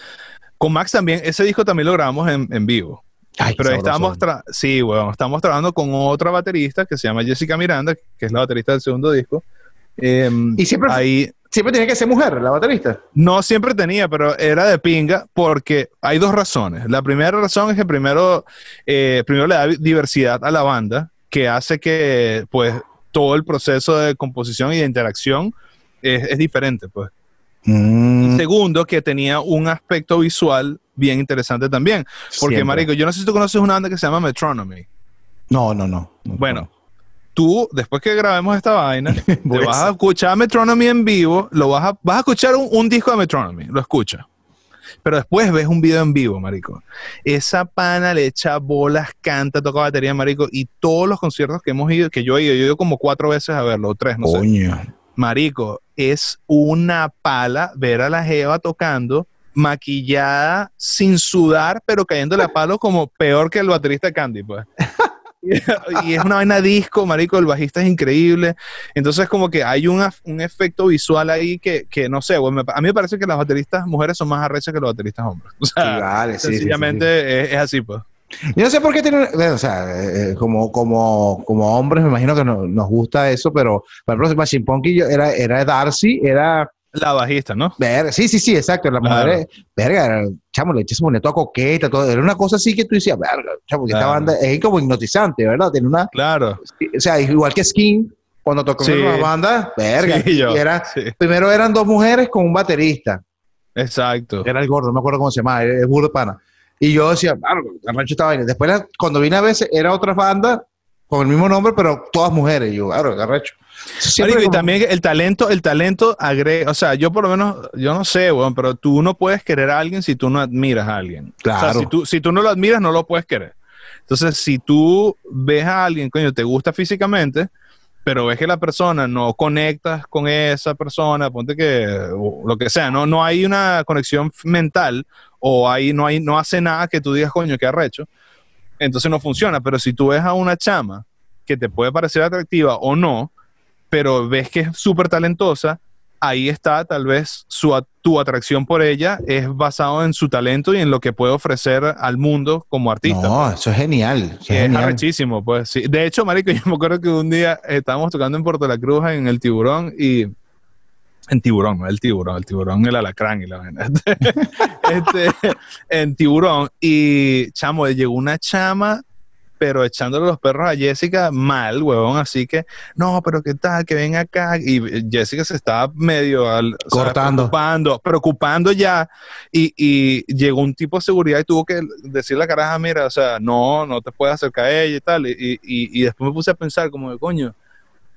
con Max también, ese disco también lo grabamos en, en vivo. Ay, Pero estamos, sí, bueno, estamos trabajando con otra baterista que se llama Jessica Miranda, que es la baterista del segundo disco. Em, Y siempre, ahí siempre tiene que ser mujer, la baterista. no siempre tenía, pero era de pinga porque hay dos razones. La primera razón es que primero, eh, primero le da diversidad a la banda, que hace que pues todo el proceso de composición y de interacción es, es diferente, pues. Mm, Segundo, que tenía un aspecto visual bien interesante también. Porque, siempre. marico, yo no sé si tú conoces una banda que se llama Metronomy. No, no, no. Bueno, tú, después que grabemos esta vaina, (laughs) te a vas a escuchar Metronomy en vivo, lo vas a, vas a escuchar un, un disco de Metronomy, lo escuchas. Pero después ves un video en vivo, marico. Esa pana le echa bolas, canta, toca batería, marico. Y todos los conciertos que hemos ido, que yo he ido, yo he ido como cuatro veces a verlo, o tres, no sé. Marico, es una pala ver a la Jeva tocando, maquillada, sin sudar, pero cayéndole a palo como peor que el baterista Candy, pues. (laughs) y es una vaina disco, marico, el bajista es increíble. Entonces, como que hay un, efecto visual ahí que, que no sé, me a mí me parece que las bateristas mujeres son más arrechas que los bateristas hombres. O Sí, sea, vale, sí, sí, sí, sencillamente Es, es así, pues. Yo no sé por qué tiene, bueno, o sea, eh, como, como, como hombres me imagino que no- nos gusta eso, pero Machine Punk y yo era, era Darcy, era La bajista, ¿no? Verga, sí, sí, sí, exacto. La Claro. mujer, verga, chamo, le se ponía toda coqueta, todo. Era una cosa así que tú decías, verga, chamo, que esta banda es como hipnotizante, ¿verdad? Tiene una, Claro. o sea, igual que Skin, cuando tocó Sí. una banda, verga. Sí, yo, y era, sí. Primero eran dos mujeres con un baterista. Exacto. Era el gordo, no me acuerdo cómo se llamaba, es burro de pana. Y yo decía, claro, Arrancho estaba vaina. Después, la- cuando vine a veces, era otra banda con el mismo nombre, pero todas mujeres. Y yo, claro. Siempre Marico, y como- también el talento, el talento agrega, o sea, yo por lo menos, yo no sé, weón, pero tú no puedes querer a alguien si tú no admiras a alguien. O sea, Claro. si tú, si tú no lo admiras, no lo puedes querer. Entonces, si tú ves a alguien, coño, te gusta físicamente, pero ves que la persona no conectas con esa persona, ponte que, lo que sea, no, no hay una conexión mental o ahí no hay, no hace nada que tú digas, coño, qué arrecho, entonces no funciona. Pero si tú ves a una chama que te puede parecer atractiva o no, pero ves que es súper talentosa, ahí está tal vez su, tu atracción por ella es basado en su talento y en lo que puede ofrecer al mundo como artista. No, eso es genial. eso es genial. arrechísimo, pues sí. De hecho, marico, (laughs) yo me acuerdo que un día estábamos tocando en Puerto La Cruz en el Tiburón y en Tiburón, no el Tiburón, el Tiburón, el alacrán y la vaina. (laughs) (laughs) Este, en Tiburón y chamo, llegó una chama pero echándole los perros a Jessica mal, huevón, así que, no, pero qué tal, que ven acá, y Jessica se estaba medio al, o sea, Cortando. preocupando, preocupando ya, y, y llegó un tipo de seguridad y tuvo que decirle a la caraja, mira, o sea, no, no te puedes acercar a ella y tal, y, y, y después me puse a pensar como de, coño,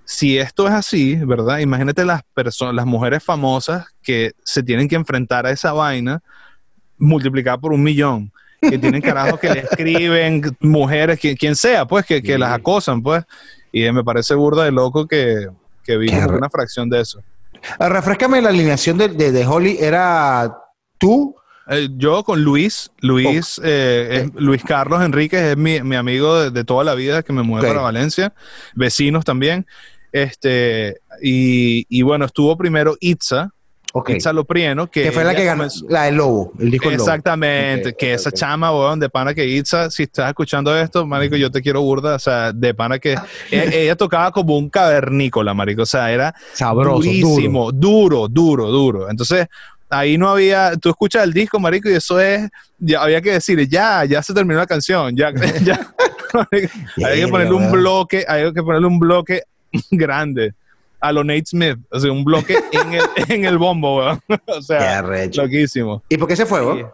si esto es así, ¿verdad? Imagínate las personas, las mujeres famosas que se tienen que enfrentar a esa vaina multiplicada por un millón, que tienen carajos que le escriben, mujeres, que, quien sea, pues, que, que Sí. las acosan, pues. Y me parece burda de loco que, que vi una fracción de eso. Ah, Refrescame la alineación de, de, de Holly. Era tú, Eh, yo con Luis, Luis, eh, es- Luis Carlos Enríquez es mi, mi amigo de, de toda la vida que me mueve para Valencia, vecinos también. Este, y, y bueno, estuvo primero Itza, ok, Itza Loprieno, que, que fue la que ganó, comenzó- la del Lobo, el disco Lobo. Exactamente, Ok, que esa chama, weón, de pana que Itza, si estás escuchando esto, marico, yo te quiero burda, o sea, de pana que ella, (laughs) ella tocaba como un cavernícola, marico, o sea, era Sabroso, duro. durísimo, duro, duro, duro. Entonces, ahí no había, tú escuchas el disco, marico, y eso es, ya había que decir, ya, ya se terminó la canción, ya, (laughs) ya. (laughs) Que ponerle un bloque, hay que ponerle un bloque grande a lo Nate Smith, o sea, un bloque en el, (laughs) en el bombo, weón. (laughs) o sea, loquísimo. ¿Y por qué se fue? Sí.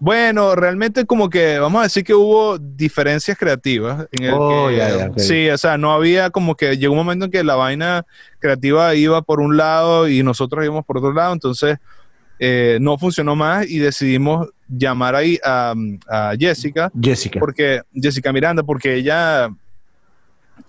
Bueno, realmente como que vamos a decir que hubo diferencias creativas. En el Oh, que, ya, ya, ok. Sí, o sea, no había como que llegó un momento en que la vaina creativa iba por un lado y nosotros íbamos por otro lado, entonces eh, no funcionó más y decidimos llamar ahí a, a Jessica, Jessica. porque Jessica Miranda, porque ella,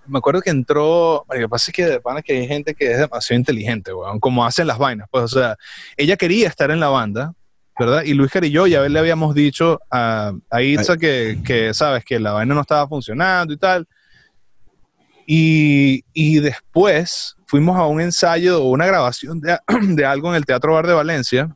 me acuerdo que entró, lo que pasa es que de pana que hay gente que es demasiado inteligente, weón, como hacen las vainas, pues, o sea, ella quería estar en la banda, ¿verdad? Y Luis y yo ya le habíamos dicho a, a Itza que, que, sabes, que la vaina no estaba funcionando y tal. Y, y después fuimos a un ensayo o una grabación de, (clears throat) de algo en el Teatro Bar de Valencia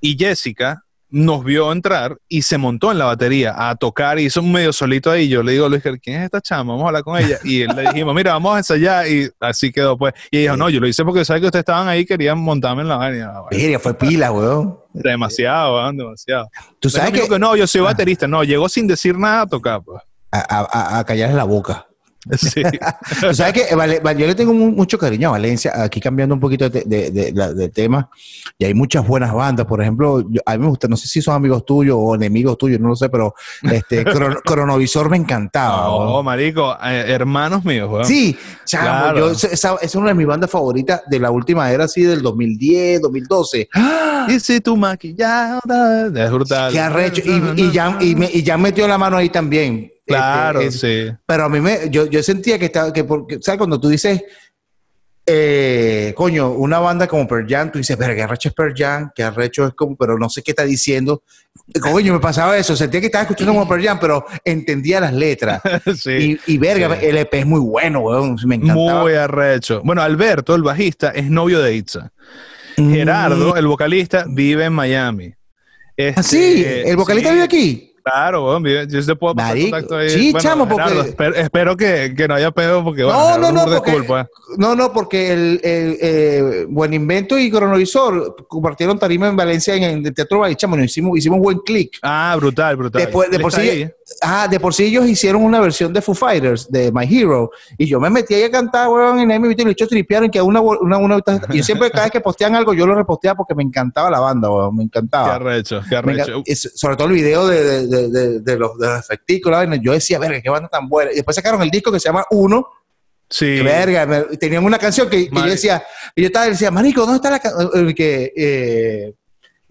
y Jessica nos vio entrar y se montó en la batería a tocar y hizo un medio solito ahí. Yo le digo a Luis, ¿quién es esta chama? Vamos a hablar con ella. Y le dijimos, mira, vamos a ensayar. Y así quedó, pues. Y ella dijo, no, yo lo hice porque sabes que ustedes estaban ahí, querían montarme en la. Ah, bueno, Verga, fue pila, weón. demasiado, weón, demasiado. Tú sabes Dijo que no, yo soy baterista. No, llegó sin decir nada a tocar, pues. a, a, a callarle la boca. (laughs) Sí. Tú sabes que vale, yo le tengo mu- mucho cariño a Valencia, aquí cambiando un poquito de, de- de- la- de tema, y hay muchas buenas bandas, por ejemplo, yo- a mí me gusta, no sé si son amigos tuyos o enemigos tuyos, no lo sé, pero este (laughs) Cron- Cronovisor me encantaba. No, weón. marico, eh, hermanos míos, weón. Sí, chamo, Claro. yo, esa, es una de mis bandas favoritas de la última era así del 2010, 2012. Y si tu maquillado es brutal. Qué arrecho. Y, y, ya, y, me- y ya metió la mano ahí también. Claro, Este, sí. Pero a mí me, yo, yo sentía que estaba, que porque, ¿sabes? Cuando tú dices, eh, coño, una banda como Pearl Jam, tú dices, pero qué arrecho es Pearl Jam, qué arrecho es como, pero no sé qué está diciendo. Coño, me pasaba eso, sentía que estaba escuchando como Pearl Jam, pero entendía las letras. (laughs) sí. Y, y verga, Sí. el EP es muy bueno, weón, me encantaba. Muy arrecho. Bueno, Alberto, el bajista, es novio de Itza. Mm. Gerardo, el vocalista, vive en Miami. Este, Ah, sí, el vocalista sí, vive aquí. Claro, weón, yo te puedo pasar Marico, contacto ahí. sí, chamo, porque- Gerardo, espero, espero que, que no haya pedo porque bueno, No, Gerardo no, no, de porque, pues. no, no, porque el, el, eh, Buen Invento y Cronovisor compartieron tarima en Valencia en el Teatro Valle, chamo, nos hicimos, hicimos buen click. Ah, brutal, brutal. Después, de por sí, ahí. ah, de por sí ellos hicieron una versión de Foo Fighters, de My Hero, y yo me metí ahí a cantar, weón, y nadie me invitó, y los chicos tripearon, que una, una, una, y yo siempre, cada vez que postean algo, yo lo reposteaba porque me encantaba la banda, weón, me Qué encantaba. arrecho, qué arrecho. encan- es- sobre todo el video de, de, de, de- de los, de los efecticos, yo decía, verga, qué banda tan buena. Y después sacaron el disco que se llama Uno, Sí. que verga, me- tenían una canción que, que yo decía, y yo estaba decía, Marico, ¿dónde está la canción? Que, eh,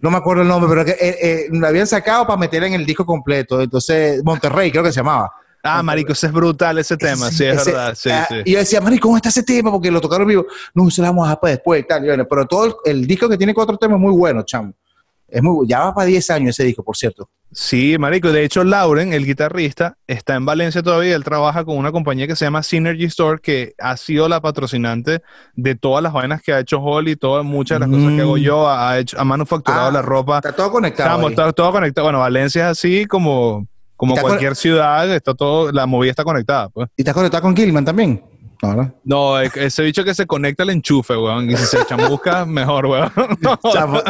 no me acuerdo el nombre, pero que eh, eh, la habían sacado para meterla en el disco completo. Entonces, Monterrey, creo que se llamaba. Ah, marico, ese es brutal ese tema, sí, es Ese- verdad, sí, ah, sí. Y yo decía, Marico, ¿cómo está ese tema? Porque lo tocaron vivo. No, se la vamos a dejar para después y tal. y bueno, pero todo el, el disco que tiene cuatro temas es muy bueno, chamo. Es muy, ya va para 10 años ese disco, por cierto. Sí, marico. De hecho, Lauren, el guitarrista, está en Valencia todavía. Él trabaja con una compañía que se llama Synergy Store, que ha sido la patrocinante de todas las vainas que ha hecho Holly, todas muchas de las cosas que hago Mm. yo. Ha, hecho, ha manufacturado Ah, la ropa. Está todo conectado. Estamos, ahí. está todo conectado. Bueno, Valencia es así como, como cualquier ciudad, está todo, la movida está conectada, pues. ¿Y estás conectado con Gilman también? No, ese bicho que se conecta al enchufe, weón. Y si se chamusca, (laughs) mejor, weón. (laughs) No,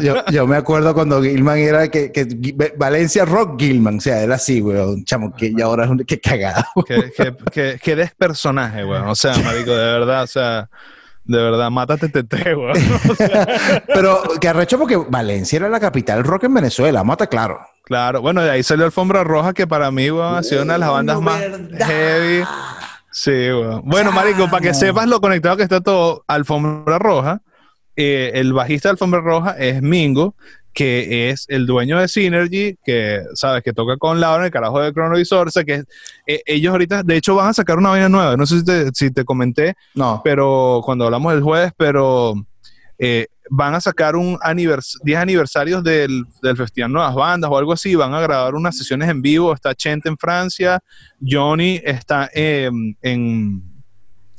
yo, yo me acuerdo cuando Gilman era que, que Valencia Rock Gilman, o sea, era así, weón. Chamo, que y ahora es un que cagado. que, que despersonaje, weón. O sea, marico, de verdad, o sea, de verdad, mátate tete, weón. (laughs) O sea, Pero que arrecho porque Valencia era la capital rock en Venezuela, mata claro. claro, bueno, de ahí salió Alfombra Roja, que para mí, weón, ha sido una de las bandas No, más verdad. heavy. Sí, weón. Bueno, marico, para que sepas lo conectado que está todo, Alfombra Roja, eh, el bajista de Alfombra Roja es Mingo, que es el dueño de Synergy, que, sabes, que toca con Laura, el carajo de Cronovisor, o sea, que eh, ellos ahorita, de hecho, van a sacar una vaina nueva, no sé si te, si te comenté, No. pero cuando hablamos del jueves, pero eh, van a sacar un anivers 10 aniversarios del, del Festival Nuevas Bandas o algo así, van a grabar unas sesiones en vivo, está Chente en Francia, Johnny está eh, en,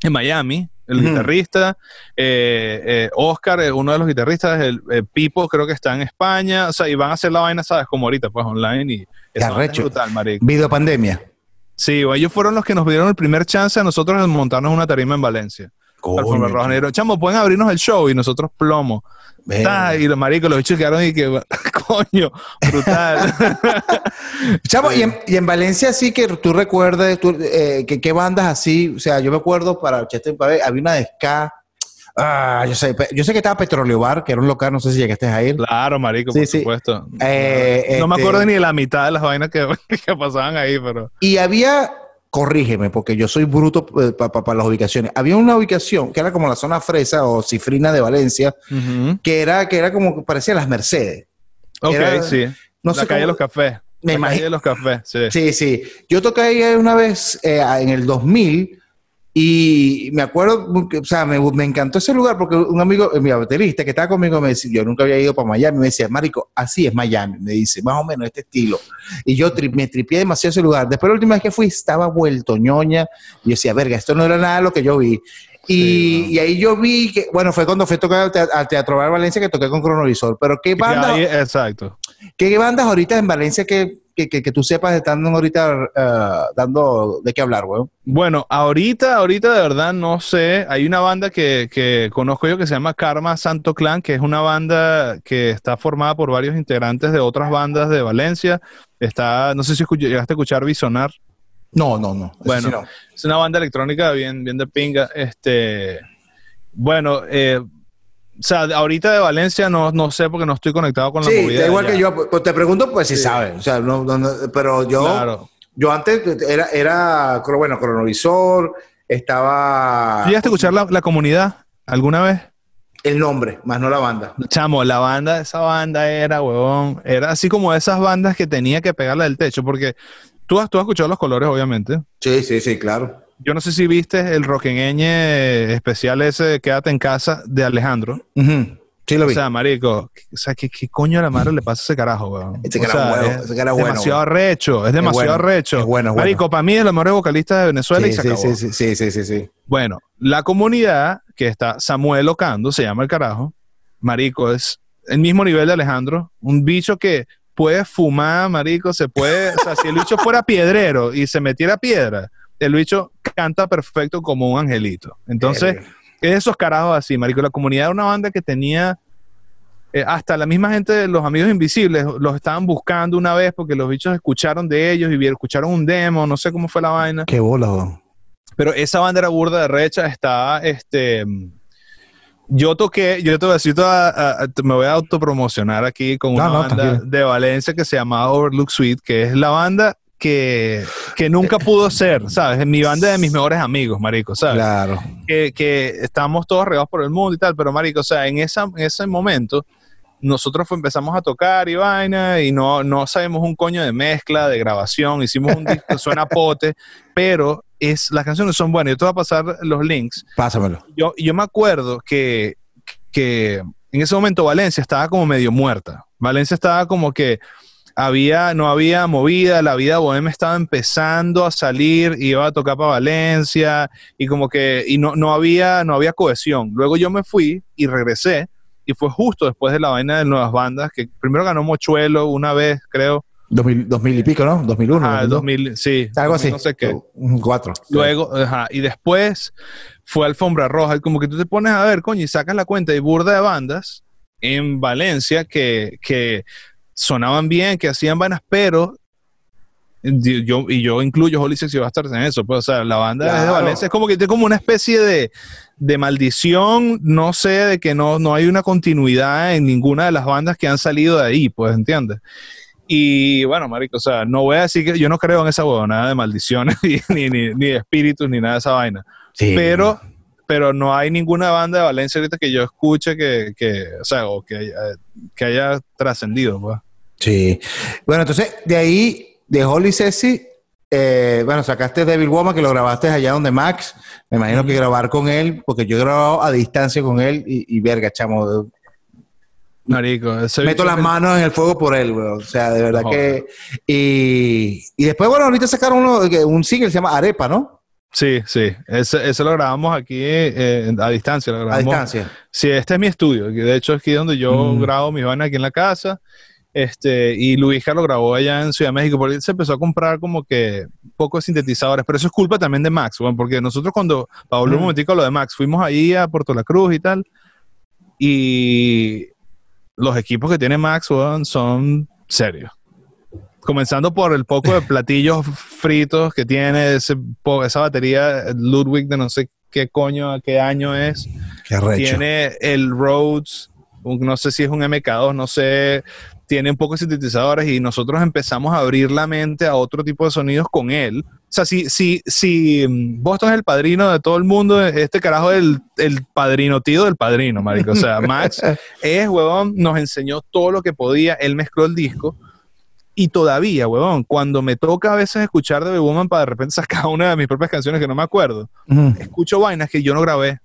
en Miami, el guitarrista, eh, eh, Oscar, eh, uno de los guitarristas, el Pipo creo que está en España, o sea, y van a hacer la vaina, ¿sabes? Como ahorita, pues online y... vaina es brutal, marico. Videopandemia. Sí, ellos fueron los que nos dieron el primer chance a nosotros de montarnos una tarima en Valencia. Alfombra Roja Negro. Chamo, pueden abrirnos el show y nosotros plomo. Y los maricos, los bichos quedaron y que, (laughs) coño, brutal. (laughs) Chamo, Sí. y, en, y en Valencia sí que tú recuerdes tú, eh, que qué bandas así, o sea, yo me acuerdo para Chester había una de ska. Ah, yo sé, pe- yo sé que estaba Petróleo Bar, que era un local, no sé si llegaste a ir. claro, marico, Sí, por sí. supuesto. Eh, no me este- acuerdo ni de la mitad de las vainas que, (laughs) que pasaban ahí, pero... Y había, corrígeme, porque yo soy bruto para las ubicaciones. Había una ubicación que era como la zona fresa o cifrina de Valencia, que era, que era como, parecía las Mercedes. Ok, Era- sí. No la sé calle de los cafés. Me la imagi- calle de los cafés, sí. Sí, sí. Yo toqué ahí una vez eh, en el 2000 y me acuerdo, o sea, me, me encantó ese lugar porque un amigo, eh, mi baterista que estaba conmigo me decía, yo nunca había ido para Miami, me decía, Marico, así es Miami, me dice, más o menos este estilo. Y yo tri- me tripié demasiado ese lugar. Después la última vez que fui estaba vuelto ñoña y yo decía, verga, esto no era nada de lo que yo vi. Y, Sí, y ahí yo vi que, bueno, fue cuando fui a tocar al Teatro, Bar Valencia que toqué con Cronovisor. Pero ¿qué bandas, exacto. ¿qué bandas ahorita en Valencia que, que, que, que tú sepas están ahorita eh, dando de qué hablar, weón? Bueno, ahorita, ahorita de verdad no sé. Hay una banda que, que conozco yo que se llama Karma Santo Clan, que es una banda que está formada por varios integrantes de otras bandas de Valencia. Está, no sé si escuch- llegaste a escuchar Visonar. No, no, no. Bueno. sí no. Es una banda electrónica bien, bien de pinga. Este, bueno, eh, o sea, ahorita de Valencia no, no sé porque no estoy conectado con la Sí, movida. igual que yo, pues te pregunto, pues si Sí. sabes. O sea, no, no, no, pero yo, Claro. yo antes era, era, bueno, cronovisor, estaba ¿Tú ¿Llegaste a escuchar la, la comunidad alguna vez? el nombre, más no la banda. Chamo, la banda, esa banda era, huevón, era así como esas bandas que tenía que pegarla del techo, porque tú has, tú has escuchado los colores, obviamente. Sí, sí, sí, claro. Yo no sé si viste el roqueñeñe especial ese Quédate en casa de Alejandro. Sí lo O vi. sea, marico, o sea, ¿qué, qué coño a la madre le pasa a ese carajo, weón? Ese O carajo sea, es ese carajo bueno, demasiado arrecho, es demasiado arrecho. es bueno, es bueno. Marico, para mí es de los mejores vocalistas de Venezuela y sí, se sí, acabó. sí, sí, sí, sí, sí, sí. Bueno, la comunidad que está Samuel Ocando, se llama el carajo, marico, es el mismo nivel de Alejandro, un bicho que puede fumar, marico, se puede, o sea, si el bicho fuera piedrero y se metiera piedra, el bicho canta perfecto como un angelito. Entonces, es esos carajos así, marico. La comunidad era una banda que tenía eh, hasta la misma gente de los amigos invisibles los estaban buscando una vez porque los bichos escucharon de ellos y vieron, escucharon un demo, no sé cómo fue la vaina. Qué bola, Pero esa banda era burda de recha, está, este, yo toqué, yo te voy a decir, me voy a autopromocionar aquí con una banda de Valencia que se llama Overlook Suite, que es la banda que, que, nunca pudo ser, ¿sabes? Mi banda de mis mejores amigos, marico, ¿sabes? Claro. Que, que estamos todos regados por el mundo y tal, pero marico, o sea, en, esa, en ese momento nosotros empezamos a tocar y vaina y no, no sabemos un coño de mezcla, de grabación, hicimos un disco, suena pote, pero es, las canciones son buenas. Yo te voy a pasar los links. Pásamelo. Yo, yo me acuerdo que, que en ese momento Valencia estaba como medio muerta. Valencia estaba como que había, no había movida, la vida bohemia estaba empezando a salir, iba a tocar para Valencia y como que y no, no, había, no había cohesión. Luego yo me fui y regresé y fue justo después de la vaina de nuevas bandas, que primero ganó Mochuelo una vez, creo. 2000, y pico, ¿no? 2001. Ah, 2000, sí. Algo así. No sé qué. Cuatro. Luego, ajá, y después fue Alfombra Roja. Y como que tú te pones a ver, coño, y sacas la cuenta de burda de bandas en Valencia que, que sonaban bien, que hacían vainas, pero yo, y yo incluyo Holy Sexy Bastards en eso, pues, o sea, la banda de Valencia es como que tiene como una especie de, de maldición, no sé, de que no, no hay una continuidad en ninguna de las bandas que han salido de ahí, pues, ¿entiendes? Y bueno, marico, o sea, no voy a decir que yo no creo en esa nada de maldiciones, (laughs) ni, ni, ni, de espíritus, ni nada de esa vaina. Pero, pero no hay ninguna banda de Valencia ahorita que yo escuche que, que o sea, o que haya, que haya trascendido, pues. Sí. Bueno, entonces, de ahí de Holy Ceci, eh, bueno, sacaste Devil Woman, que lo grabaste allá donde Max. Me imagino que grabar con él, porque yo he grabado a distancia con él y, verga, chamo. Marico, meto las manos en el fuego por él, güey. O sea, de verdad que. Y, después, bueno, ahorita sacaron uno, un single se llama Arepa, ¿no? Sí, sí. Ese, lo grabamos aquí eh, a distancia. Lo grabamos. A distancia. Sí, este es mi estudio. De hecho, es aquí donde yo mm. grabo mis vainas aquí en la casa. Este, y Luisja lo grabó allá en Ciudad de México, porque se empezó a comprar como que pocos sintetizadores, pero eso es culpa también de Max, bueno, porque nosotros cuando, para volver un momentico lo de Max, fuimos ahí a Puerto La Cruz y tal, y los equipos que tiene Max son serios. Comenzando por el poco de platillos fritos que tiene ese, esa batería Ludwig de no sé qué coño, a qué año es. Qué tiene el Rhodes, no sé si es un MK2, no sé, tiene un poco de sintetizadores y nosotros empezamos a abrir la mente a otro tipo de sonidos con él. O sea, si, si, si mm, Boston es el padrino de todo el mundo, este carajo es el, el padrino tío del padrino, marico. O sea, Max (laughs) es, huevón, nos enseñó todo lo que podía, él mezcló el disco. Y todavía, huevón, cuando me toca a veces escuchar de Woman para de repente sacar una de mis propias canciones que no me acuerdo, escucho vainas que yo no grabé.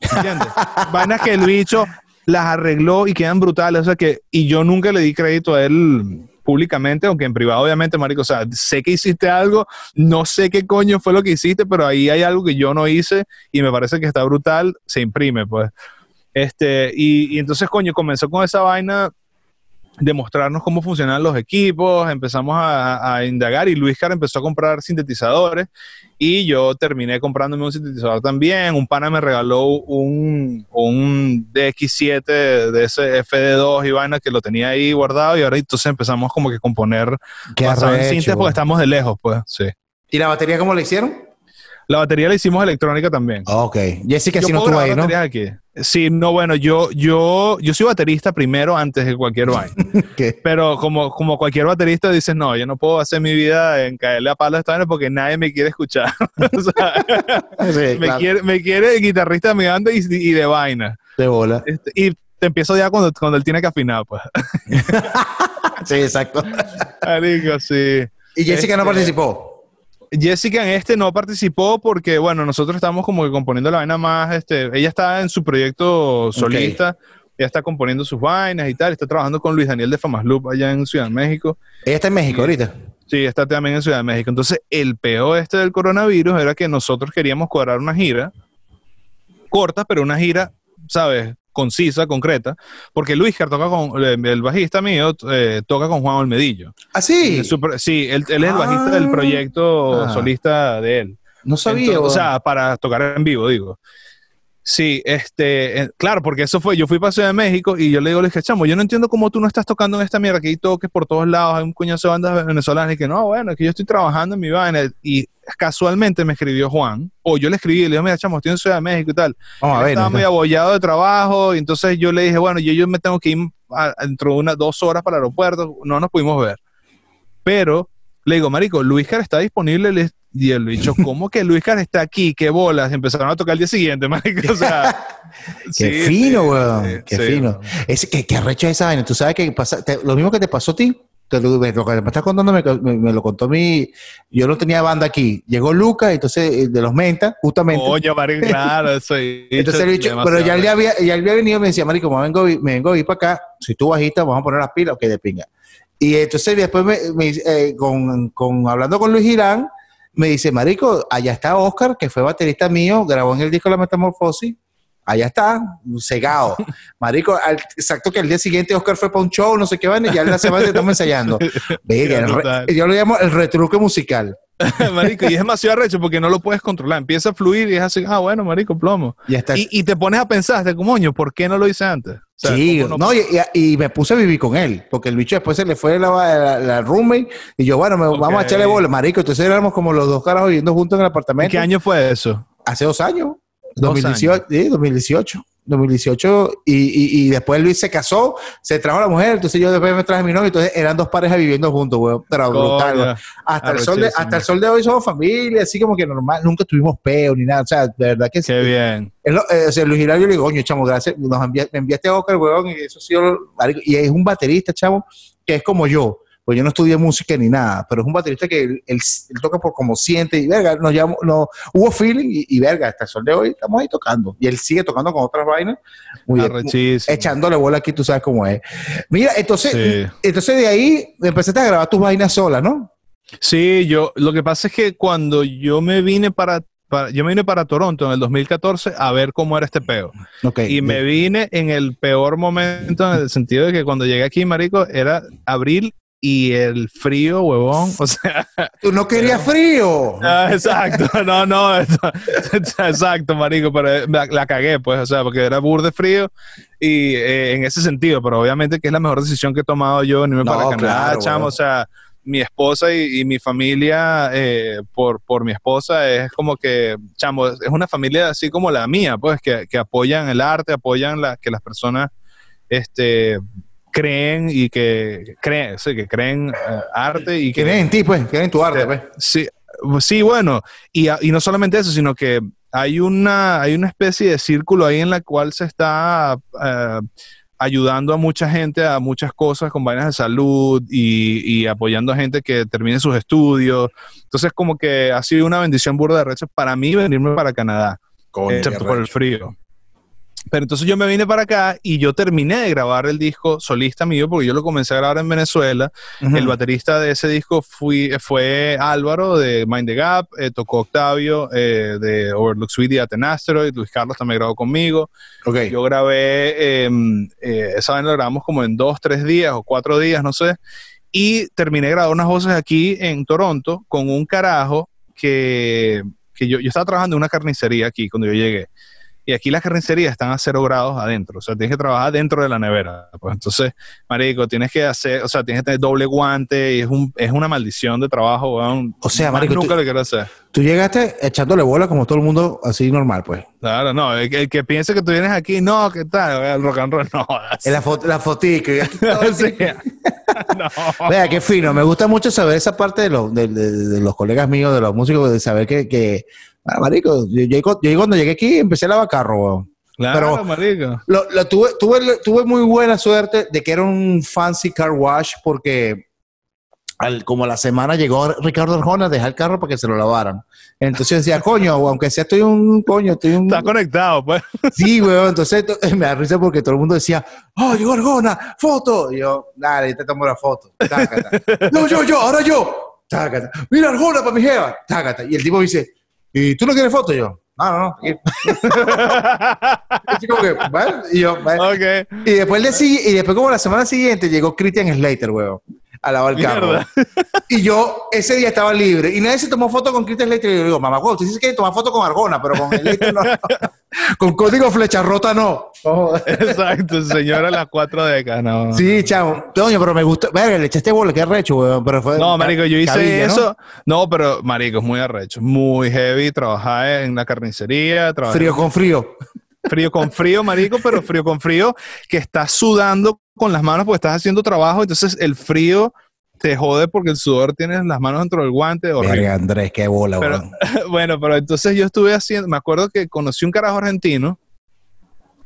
¿Entiendes? (laughs) vainas que el bicho las arregló y quedan brutales. O sea que, y yo nunca le di crédito a él públicamente, aunque en privado, obviamente, Marico, o sea, sé que hiciste algo, no sé qué coño fue lo que hiciste, pero ahí hay algo que yo no hice y me parece que está brutal, se imprime, pues. Este, y, y entonces, coño, comenzó con esa vaina demostrarnos cómo funcionan los equipos, empezamos a, indagar y Luis Car empezó a comprar sintetizadores y yo terminé comprándome un sintetizador también. Un pana me regaló un, un DX7 de ese FD2 y vaina que lo tenía ahí guardado y ahora entonces empezamos como que a componer Qué porque estamos de lejos, pues, sí. ¿Y la batería cómo la hicieron? La batería la hicimos electrónica también. Ok. Jessica, si no estuvo ahí, ¿no? Aquí. Sí, no, bueno, yo, yo, yo soy baterista primero antes de cualquier vaina. (laughs) Pero como, como cualquier baterista dices, no, yo no puedo hacer mi vida en caerle a palos a esta vaina porque nadie me quiere escuchar. (laughs) o sea, me, quiere, me quiere guitarrista de mi banda y, de vaina. De bola. Este, y te empiezo ya cuando, cuando él tiene que afinar, pues. (laughs) sí, exacto. sí. ¿Y Jessica no este, participó? Jessica en este no participó porque, bueno, nosotros estamos como que componiendo la vaina más, este, ella está en su proyecto solista, ella está componiendo sus vainas y tal, está trabajando con Luis Daniel de Famasloop allá en Ciudad de México. Ella está en México ahorita. Sí, está también en Ciudad de México. Entonces, el peor este del coronavirus era que nosotros queríamos cuadrar una gira corta, pero una gira, ¿sabes? Concisa, concreta, porque Luis toca con, eh, el bajista mío, eh, toca con Juan Olmedillo. ¿Ah, sí? sí, él, es el bajista del Ah. proyecto Ah. solista de él. No sabía. Entonces, o sea, para tocar en vivo, digo. Sí, este, eh, claro, porque eso fue, yo fui para Ciudad de México y yo le digo, le dije, chamo, yo no entiendo cómo tú no estás tocando en esta mierda, que hay toques por todos lados, hay un coñazo de bandas venezolanas y que no, bueno, es que yo estoy trabajando en mi vaina y casualmente me escribió Juan, o yo le escribí le digo, mira, chamo, estoy en Ciudad de México y tal. Vamos a Él ver. estaba muy abollado de trabajo y entonces yo le dije, bueno, yo, yo me tengo que ir a- dentro de unas dos horas para el aeropuerto, no nos pudimos ver. Pero le digo, marico, Luis Car está disponible le- y el bicho, (laughs) ¿cómo que Luis Car está aquí? ¿Qué bolas? Empezaron a tocar el día siguiente, (laughs) marico. O sea, Qué sí, fino, weón. sí, Qué sí, fino. Es que, que arrecho esa vaina. Tú sabes que pasa, te- lo mismo que te pasó a ti. Te lo, me- lo que me estás contando me, me- me lo contó mi. Yo no tenía banda aquí. Llegó Lucas, entonces eh, de los Menta, justamente. Coño, marico, (laughs) claro, soy. entonces el bicho, pero ya había, ya él había venido y me decía, Marico, me vengo, me vengo a ir para acá. Si tú bajista, vamos a poner las pilas, ok, de pinga. Y entonces después, me, eh, con, con- hablando con Luis Girán, me dice, Marico, allá está Oscar, que fue baterista mío, grabó en el disco La Metamorfosis. Allá está, cegado. Marico, al- exacto que al día siguiente Oscar fue para un show, no sé qué van, y ya en la semana estamos ensayando. (laughs) Verga, el yo lo llamo el retruque musical. (laughs) marico, y es demasiado arrecho porque no lo puedes controlar. Empieza a fluir y es así, ah, bueno, marico, plomo. Y, y te pones a pensar, de coño, ¿por qué no lo hice antes? O sea, sí, ¿cómo no, y, me puse a vivir con él, porque el bicho después se le fue la, la, la roommate, y yo, bueno, me- vamos a echarle bola, marico. Entonces éramos como los dos carajos viviendo juntos en el ¿En apartamento. qué año fue eso? Hace dos años, 2018, sí, 2018. 2018 y, y, y después Luis se casó, se trajo a la mujer, entonces yo después me traje a mi novio, entonces eran dos parejas viviendo juntos, weón, pero brutal. Hasta el, sol de, hasta el sol de hoy somos familia, así como que normal, nunca tuvimos peo ni nada, o sea, de verdad que sí. Qué bien. Es lo- eh, o sea, Luis Hilario le digo, coño, chamo, gracias, nos envia- me enviaste a Oscar, weón, y eso sí, y es un baterista, chamo, que es como yo, pues yo no estudié música ni nada, pero es un baterista que él, él- él toca por como siente, y verga, nos llamó, no, hubo feeling, y, y verga, hasta el sol de hoy estamos ahí tocando, y él sigue tocando con otras vainas, muy bien, Arrechísimo. echándole bola aquí, tú sabes cómo es. Mira, entonces, Sí. entonces de ahí empezaste a grabar tus vainas solas, ¿no? Sí, yo, lo que pasa es que cuando yo me vine para, para- yo me vine para Toronto en el 2014 a ver cómo era este peo. Ok. Y me vine en el peor momento en el sentido de que cuando llegué aquí, marico, era abril y el frío, huevón, o sea, (laughs) Tú no querías frío. ah, exacto, no, no, (laughs) exacto, marico, pero la, la cagué, pues, o sea, porque era burde frío y eh, en ese sentido, pero obviamente que es la mejor decisión que he tomado yo venirme No, para Canadá, claro, chamo, o sea, mi esposa y, y mi familia, eh, por, por mi esposa, es como que, chamo, es una familia así como la mía, pues, que, que apoyan el arte, apoyan la, que las personas, este creen y que creen, sí, que creen eh, arte y que Creen en ti, pues, creen en tu arte, pues. Sí, sí, bueno, y, y no solamente eso, sino que hay una, hay una especie de círculo ahí en la cual se está eh, ayudando a mucha gente a muchas cosas con vainas de salud y, y apoyando a gente que termine sus estudios. Entonces, como que ha sido una bendición burda de recho para mí venirme para Canadá, excepto por el frío. Pero entonces yo me vine para acá y yo terminé de grabar el disco solista mío porque yo lo comencé a grabar en Venezuela. El baterista de ese disco fui, fue Álvaro de Mind the Gap, eh, tocó Octavio eh, de Overlook Suite y Asteroid, Luis Carlos también grabó conmigo. Ok. Yo grabé, eh, eh, esa vaina la grabamos como en dos, tres días o cuatro días, no sé. Y terminé de grabar unas voces aquí en Toronto con un carajo que, que yo, yo estaba trabajando en una carnicería aquí cuando yo llegué. Y aquí las carnicerías están a cero grados adentro. O sea, tienes que trabajar dentro de la nevera. Pues entonces, marico, tienes que hacer, o sea, tienes que tener doble guante y es, un, es una maldición de trabajo, weón. O sea, marico, nunca tú- lo quiero hacer. Tú llegaste echándole bola como todo el mundo, así normal, pues. Claro, no, el, que- el que piense que tú vienes aquí, no, ¿qué tal? El rock and roll, (laughs) no. La, foto, la. (laughs) Sí. (laughs) no. Vea, qué fino. Me gusta mucho saber esa parte de, los de, de- de los colegas míos, de los músicos, de saber que, que ah, marico, yo, yo- yo cuando llegué aquí empecé a lavar carro, weón. Claro, Pero- marico. Lo, lo tuve, tuve, tuve muy buena suerte de que era un fancy car wash porque al, como a la semana llegó Ricardo Arjona a dejar el carro para que se lo lavaran. Entonces decía, coño, aunque sea estoy un coño, estoy un... Está conectado, pues. (laughs) Sí, weón. Entonces to- (laughs) me da risa porque todo el mundo decía, oh, llegó Arjona, foto. Y yo, dale, te tomo la foto. Tácata. (laughs) no, yo, yo, ahora yo. Tácata. Mira Arjona para mi jeva. Tácata. Y el tipo dice, ¿y tú no quieres foto? Y yo, no, no, no. y, (laughs) como que, bueno, y yo, bueno. Ok. Y después, le y después como la semana siguiente llegó Christian Slater, weón, a lavar el carro. Mierda. (laughs) Y yo ese día estaba libre y nadie se tomó foto con Christian Slater. Y yo digo, mamá, usted dice que tomar foto con Argona, pero con Slater no. (laughs) con código flecha rota no. Exacto, señora, las cuatro décadas, no. Sí, chavo. Coño, pero me gustó. Verga, le echaste bola, qué recho, weón. Pero fue. No, marico, yo hice cabilla, ¿no? eso. ¿no? pero marico, es muy arrecho, muy heavy. Trabajar en la carnicería, trabajar Frío con frío. Frío con frío, marico, pero frío con frío, que estás sudando con las manos porque estás haciendo trabajo, entonces el frío te jode porque el sudor tienes las manos dentro del guante. Verga, Andrés, qué bola, Pero-. (laughs) Bueno, pero entonces yo estuve haciendo, me acuerdo que conocí un carajo argentino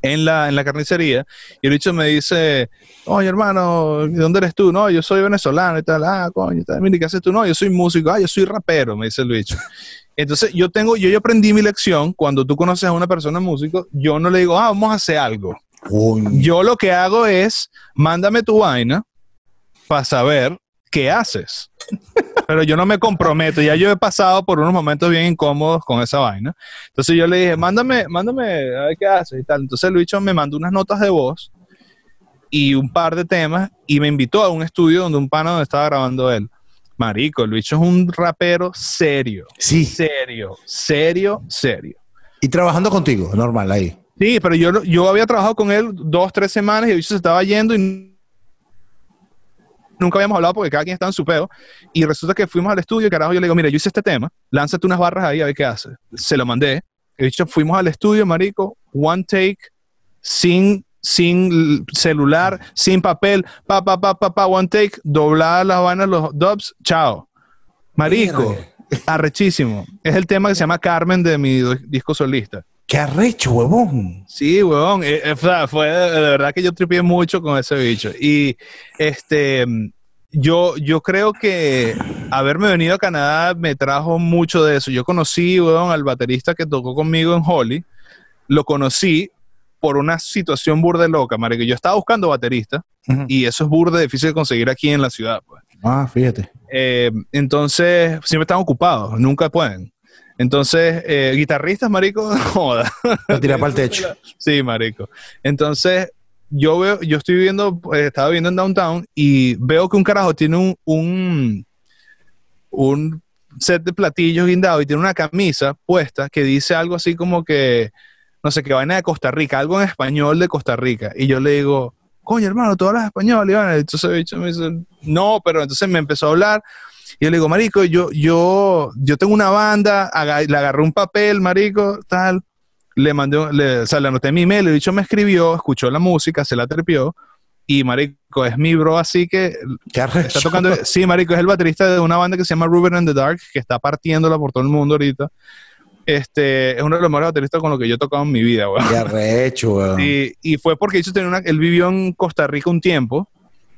en la, en la carnicería y el bicho me dice, oye hermano, ¿de dónde eres tú? No, yo soy venezolano y tal, ah, coño, tal, mira, ¿qué haces tú? No, yo soy músico, ah, yo soy rapero, me dice el bicho. Entonces yo tengo, yo ya aprendí mi lección, cuando tú conoces a una persona músico, yo no le digo, ah, vamos a hacer algo. Yo lo que hago es, mándame tu vaina para saber qué haces. Pero yo no me comprometo, ya yo he pasado por unos momentos bien incómodos con esa vaina. Entonces yo le dije, mándame, mándame a ver qué haces y tal. Entonces bicho me mandó unas notas de voz y un par de temas y me invitó a un estudio donde un pana donde estaba grabando él. Marico, bicho es un rapero serio, Sí. serio, serio, serio. Y trabajando contigo, normal, ahí. Sí, pero yo, yo había trabajado con él dos, tres semanas y el bicho se estaba yendo y nunca habíamos hablado porque cada quien estaba en su peo. Y resulta que fuimos al estudio y carajo, yo le digo, mira, yo hice este tema, lánzate unas barras ahí a ver qué hace. Se lo mandé. El bicho fuimos al estudio, marico, one take, sin, sin celular, sin papel, pa, pa, pa, pa, pa, one take, dobladas las vainas, los dubs, chao. Marico, arrechísimo. Es el tema que se llama Carmen de mi disco solista. Qué arrecho, huevón. Sí, weón. eh, eh, fue de, de verdad que yo tripié mucho con ese bicho. Y este, yo, yo creo que haberme venido a Canadá me trajo mucho de eso. Yo conocí, weón, al baterista que tocó conmigo en Holly. Lo conocí por una situación burde loca, marico. Yo estaba buscando baterista y eso es burde difícil de conseguir aquí en la ciudad, pues. Ah, fíjate. Eh, entonces, siempre están ocupados, nunca pueden. Entonces, eh, guitarristas, marico, (laughs) joda. Lo tiré para el techo. Sí, marico. Entonces, yo veo, yo estoy viviendo, eh, estaba viviendo en downtown y veo que un carajo tiene un, un, un set de platillos guindados y tiene una camisa puesta que dice algo así como que, no sé, que vaina de Costa Rica, algo en español de Costa Rica. Y yo le digo, coño, hermano, tú hablas español. Y bueno, entonces el bicho me dice, no, pero entonces me empezó a hablar. Y yo le digo, marico, yo, yo, yo tengo una banda, aga- le agarré un papel, marico, tal le mandé, le, o sea, le anoté mi email, el bicho me escribió, escuchó la música, se la trepió, y marico, es mi bro, así que está tocando, sí, marico, es el baterista de una banda que se llama Ruben and the Dark, que está partiéndola por todo el mundo ahorita. Este, es uno de los mejores bateristas con los que yo he tocado en mi vida, weón. Qué arrecho, weón. (laughs) Y, y fue porque tenía una, él vivió en Costa Rica un tiempo,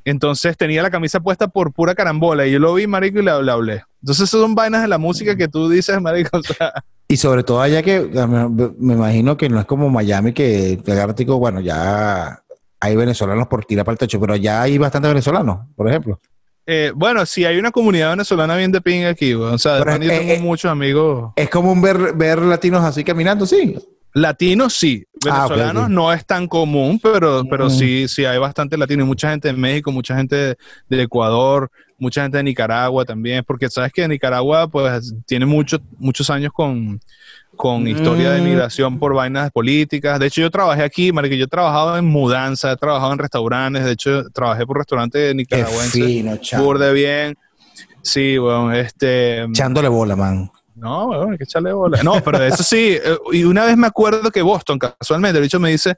entonces tenía la camisa puesta por pura carambola, y yo lo vi, marico, y le, le hablé. Entonces, esas son vainas de la música que tú dices, marico, (laughs) o sea, Y sobre todo allá que me, imagino que no es como Miami que te agarra tico, bueno, ya hay venezolanos por tirar para el techo, pero ya hay bastantes venezolanos, por ejemplo. Eh, bueno, sí, hay una comunidad venezolana bien de ping aquí. O sea, de repente yo tengo eh, muchos amigos Es común ver, ver latinos así caminando, sí. Latinos, sí. Ah, Venezolanos no es tan común, pero, pero Mm. sí, sí hay bastante latino. Y mucha gente de México, mucha gente de Ecuador, mucha gente de Nicaragua también, porque sabes que Nicaragua, pues, tiene muchos muchos años con, con historia de Mm. migración por vainas políticas. De hecho, yo trabajé aquí, marico, yo he trabajado en mudanza, he trabajado en restaurantes, de hecho, trabajé por restaurantes nicaragüenses. Burde bien. Sí, bueno, este. Echándole bola, man. No, bueno, hay que echarle bola. No, pero eso sí. eh, Y una vez me acuerdo que Boston, casualmente, el bicho me dice,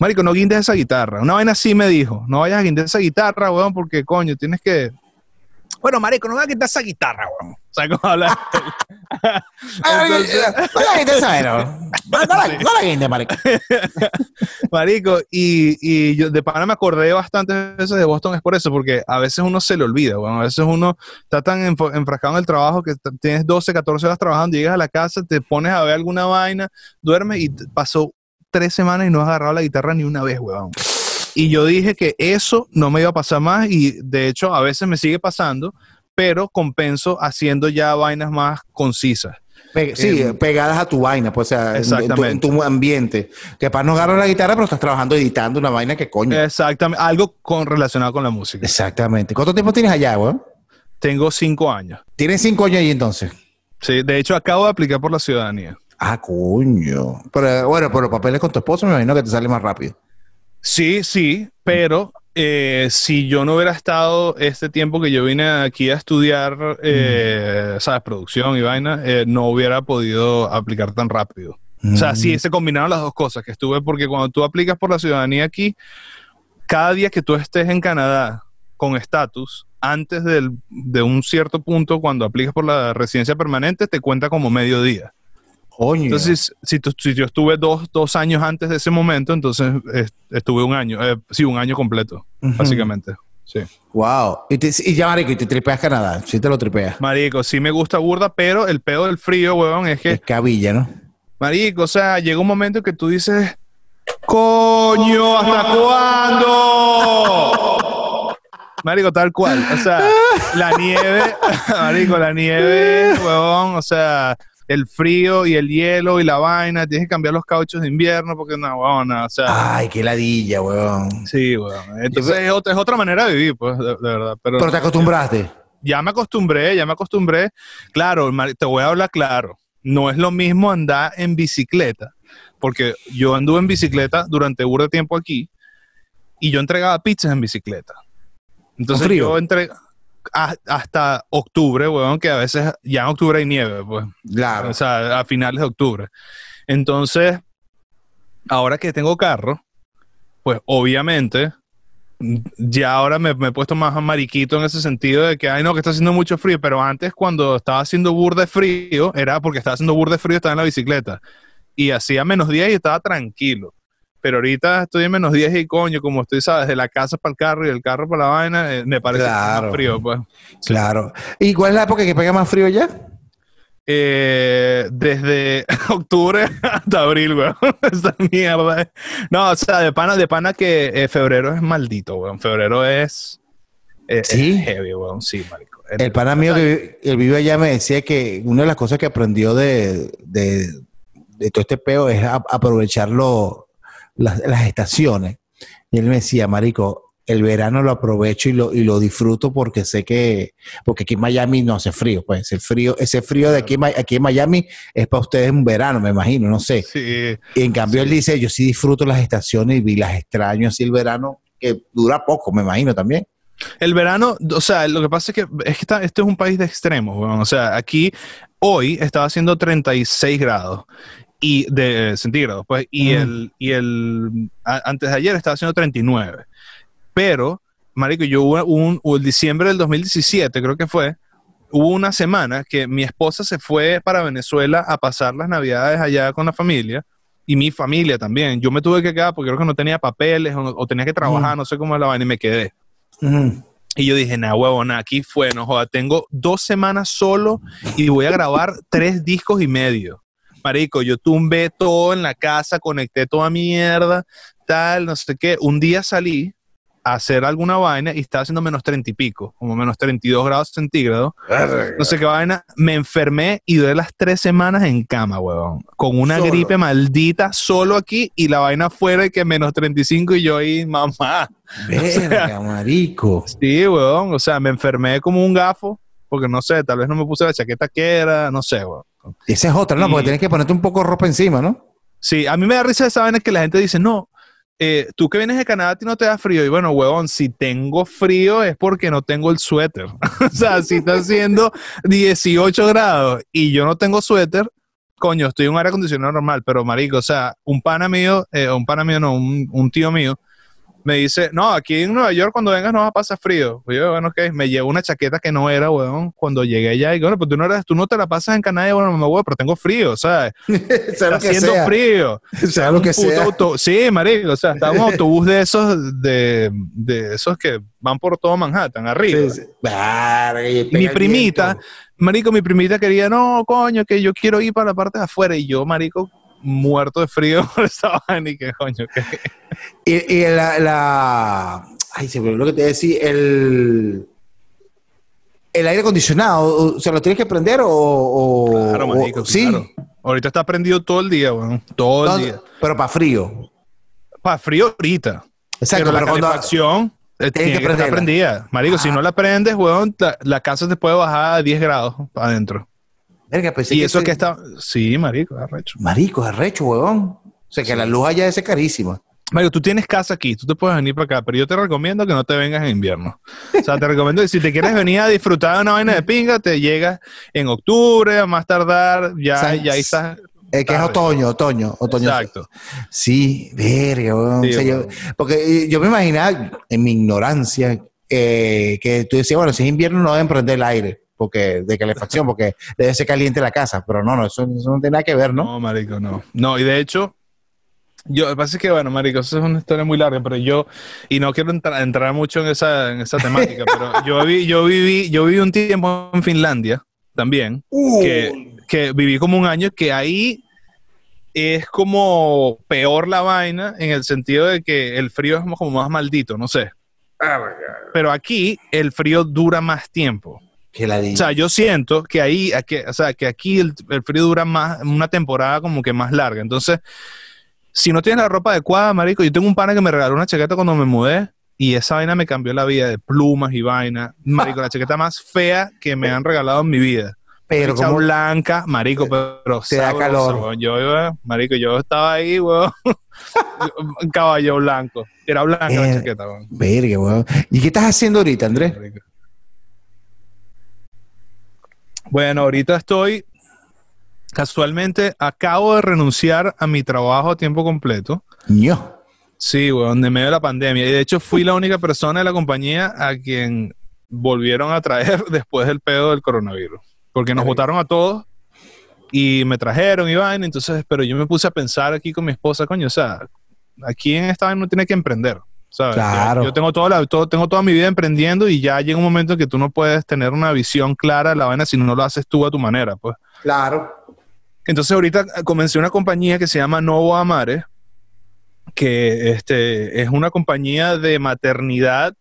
Marico, no guindes esa guitarra. Una vaina así me dijo, no vayas a guindar esa guitarra, weón, porque coño, tienes que... Bueno, Marico, no voy a quitar esa guitarra, weón. Sea, cómo habla. (laughs) Entonces- No la guindes esa, no. No la- no la guindes, marico. (laughs) Marico, y, y yo de pana me acordé bastante veces de Boston, es por eso, porque a veces uno se le olvida, bueno, a veces uno está tan enfrascado en el trabajo que tienes 12, 14 horas trabajando, llegas a la casa, te pones a ver alguna vaina, duermes y pasó tres semanas y no has agarrado la guitarra ni una vez, weón. Y yo dije que eso no me iba a pasar más y de hecho a veces me sigue pasando, pero compenso haciendo ya vainas más concisas. sí, Eh, pegadas a tu vaina, pues, o sea, en- en tu- en, Exactamente. tu, ambiente. Que para no agarrar la guitarra, pero estás trabajando editando una vaina que coño. Exactamente, algo con, relacionado con la música. Exactamente. ¿Cuánto tiempo tienes allá, weón? Tengo cinco años. Tienes cinco años ahí entonces. Sí, de hecho acabo de aplicar por la ciudadanía. Ah, coño. Pero bueno, por los papeles con tu esposo me imagino que te sale más rápido. Sí, sí, pero eh, si yo no hubiera estado este tiempo que yo vine aquí a estudiar, eh, sabes, producción y vaina, eh, no hubiera podido aplicar tan rápido. O sea, Mm. sí se combinaron las dos cosas que estuve, porque cuando tú aplicas por la ciudadanía aquí, cada día que tú estés en Canadá con estatus, antes del- de un cierto punto, cuando aplicas por la residencia permanente, te cuenta como medio día. Coño. Entonces, si, yo estuve dos, dos años antes de ese momento, entonces estuve un año, eh, sí, un año completo, básicamente. Sí. Wow. Y, te- y ya, marico, y te tripeas Canadá. Sí te lo tripeas. Marico, sí me gusta burda, pero el pedo del frío, huevón, es que, Es cabilla, ¿no? marico, o sea, llega un momento que tú dices, coño, ¿hasta cuándo? Marico, tal cual. O sea, la nieve, (laughs) marico, la nieve, huevón, o sea, el frío y el hielo y la vaina, tienes que cambiar los cauchos de invierno porque no, huevón, o sea, Ay, qué ladilla, weón. sí, huevón. Entonces es otra, es otra manera de vivir, pues, de, de verdad. Pero, Pero te acostumbraste. ya me acostumbré, ya me acostumbré. Claro, te voy a hablar claro. No es lo mismo andar en bicicleta, porque yo anduve en bicicleta durante un de tiempo aquí y yo entregaba pizzas en bicicleta. Entonces frío? yo hasta octubre, weón, que a veces ya en octubre hay nieve, pues. Claro. O sea, a finales de octubre. Entonces, ahora que tengo carro, pues obviamente, ya ahora me, me he puesto más mariquito en ese sentido de que, ay, no, que está haciendo mucho frío, pero antes cuando estaba haciendo burde de frío, era porque estaba haciendo burde de frío, estaba en la bicicleta. Y hacía menos 10 y estaba tranquilo. Pero ahorita estoy en menos 10 y coño, como estoy, ¿sabes? De la casa para el carro y del carro para la vaina, eh, me parece Claro. más frío, pues. Claro. ¿Y cuál es la época que pega más frío ya? Eh, desde (laughs) octubre hasta abril, weón. (laughs) Esa mierda. No, o sea, de pana, de pana que eh, febrero es maldito, weón. Febrero es, eh, ¿Sí? es heavy, weón. Sí, marico. El pana mío que vi- él vive allá me decía que una de las cosas que aprendió de, de, de todo este peo es a- aprovechar lo- las, las estaciones. Y él me decía, Marico, el verano lo aprovecho y lo, y lo disfruto porque sé que, porque aquí en Miami no hace frío, pues el frío, ese frío de aquí, aquí en Miami es para ustedes un verano, me imagino, no sé. Sí, Y en cambio él dice, yo sí disfruto las estaciones y las extraño así el verano, que dura poco, me imagino también. El verano, o sea, lo que pasa es que, es que está- este es un país de extremos. O sea, aquí hoy estaba haciendo 36 grados y de eh, centígrados, pues, y Mm. el, y el a- antes de ayer estaba haciendo 39. Pero, marico, yo hubo un, el diciembre del 2017, creo que fue, hubo una semana que mi esposa se fue para Venezuela a pasar las navidades allá con la familia y mi familia también. Yo me tuve que quedar porque creo que no tenía papeles o, o tenía que trabajar, no sé cómo es la vaina, y me quedé. Ujú. Y yo dije, nah, huevona, aquí fue, no joda, tengo dos semanas solo y voy a grabar tres discos y medio. Marico, yo tumbé todo en la casa, conecté toda mierda, tal, no sé qué. Un día salí a hacer alguna vaina y estaba haciendo menos 30 y pico, como menos 32 grados centígrados. No sé qué vaina. Me enfermé y duré las tres semanas en cama, huevón. Con una Solo. gripe maldita, solo aquí y la vaina fuera y que menos 35 y yo ahí, mamá. (laughs) Verga, marico. Sí, weón. O sea, me enfermé como un gafo, porque no sé, tal vez no me puse la chaqueta que era, no sé, weón. Esa es otra, ¿no? Y- Porque tienes que ponerte un poco de ropa encima, ¿no? Sí, a mí me da risa esa vaina que la gente dice, no, eh, tú que vienes de Canadá, a ti no te da frío. Y bueno, huevón, si tengo frío es porque no tengo el suéter. (laughs) o sea, si está haciendo 18 grados y yo no tengo suéter, coño, estoy en un aire acondicionado normal, pero marico, o sea, un pana mío, eh, un pana mío, no, un, un tío mío, me dice, no, aquí en Nueva York cuando vengas no vas a pasar frío. Y yo, bueno, ok, me llevo una chaqueta que no era, weón, cuando llegué allá, y bueno, pues tú no, eres, tú no te la pasas en Canadá, bueno, me voy, pero tengo frío, ¿sabes? sea (laughs) Está haciendo frío. Sea lo que (laughs) sea. auto- Sí, marico, o sea, está un autobús de esos, de, de esos que van por todo Manhattan, arriba. Sí, sí. Mi primita, marico, mi primita quería, no, coño, que yo quiero ir para la parte de afuera. Y yo, marico, muerto de frío (laughs) por esa vaina y que coño, que Y, y la, la- Ay, se me olvidó lo que te decía. El. el aire acondicionado, ¿se lo tienes que prender o...? claro, marico, sí. Ahorita está prendido todo el día, weón. Todo el día. Pero para frío. Para frío ahorita. Exacto, pero, la calefacción eh, tiene que, estar prendida. Marico, si no la prendes, weón, la, casa te puede bajar a 10 grados para adentro. Verga, y eso que está... Sí, marico, es arrecho. Marico, es arrecho, weón. O sea, que la luz allá es carísima. Mario, tú tienes casa aquí, tú te puedes venir para acá, pero yo te recomiendo que no te vengas en invierno. O sea, te recomiendo que si te quieres venir a disfrutar de una vaina de pinga, te llegas en octubre, a más tardar, ya, ya ahí estás. Es que es otoño, otoño, otoño. Exacto. Sí, verga, porque yo me imaginaba, en mi ignorancia, eh, que tú decías, bueno, si es invierno no deben prender el aire porque de calefacción, porque debe ser caliente la casa, pero no, no, eso, eso, no tiene nada que ver, ¿no? No, marico, no. No, y de hecho, yo, lo que pasa es que, bueno, marico, eso es una historia muy larga, pero yo, y no quiero entrar mucho en esa, en esa temática, (laughs) pero yo, vi, yo, viví, yo viví un tiempo en Finlandia también, uh. que, que viví como un año, que ahí es como peor la vaina en el sentido de que el frío es como más maldito, no sé. Ah, pero aquí el frío dura más tiempo. Que la o sea, yo siento que ahí, aquí, o sea, que aquí el, el, frío dura más, una temporada como que más larga. Entonces, si no tienes la ropa adecuada, marico, yo tengo un pana que me regaló una chaqueta cuando me mudé y esa vaina me cambió la vida de plumas y vaina. Marico, la chaqueta más fea que me han regalado en mi vida. Pero como blanca, marico, pero te da calor. Yo, marico, yo estaba ahí, weón. (laughs) caballo blanco. Era blanca la eh, chaqueta, weón. Verga, weón. ¿Y qué estás haciendo ahorita, Andrés? Bueno, ahorita estoy casualmente acabo de renunciar a mi trabajo a tiempo completo. Yo. Sí, weón, de medio de la pandemia. Y de hecho fui la única persona de la compañía a quien volvieron a traer (laughs) después del pedo del coronavirus. Porque nos votaron a todos y me trajeron y vaina. Entonces, pero yo me puse a pensar aquí con mi esposa, coño, o sea, aquí en esta vaina no tiene que emprender. ¿Sabes? Claro. Yo, tengo, toda la, todo, tengo toda mi vida emprendiendo y ya llega un momento en que tú no puedes tener una visión clara de la vaina si no lo haces tú a tu manera, pues. Claro. Entonces ahorita comencé una compañía que se llama Novo Amare, que este, es una compañía de maternidad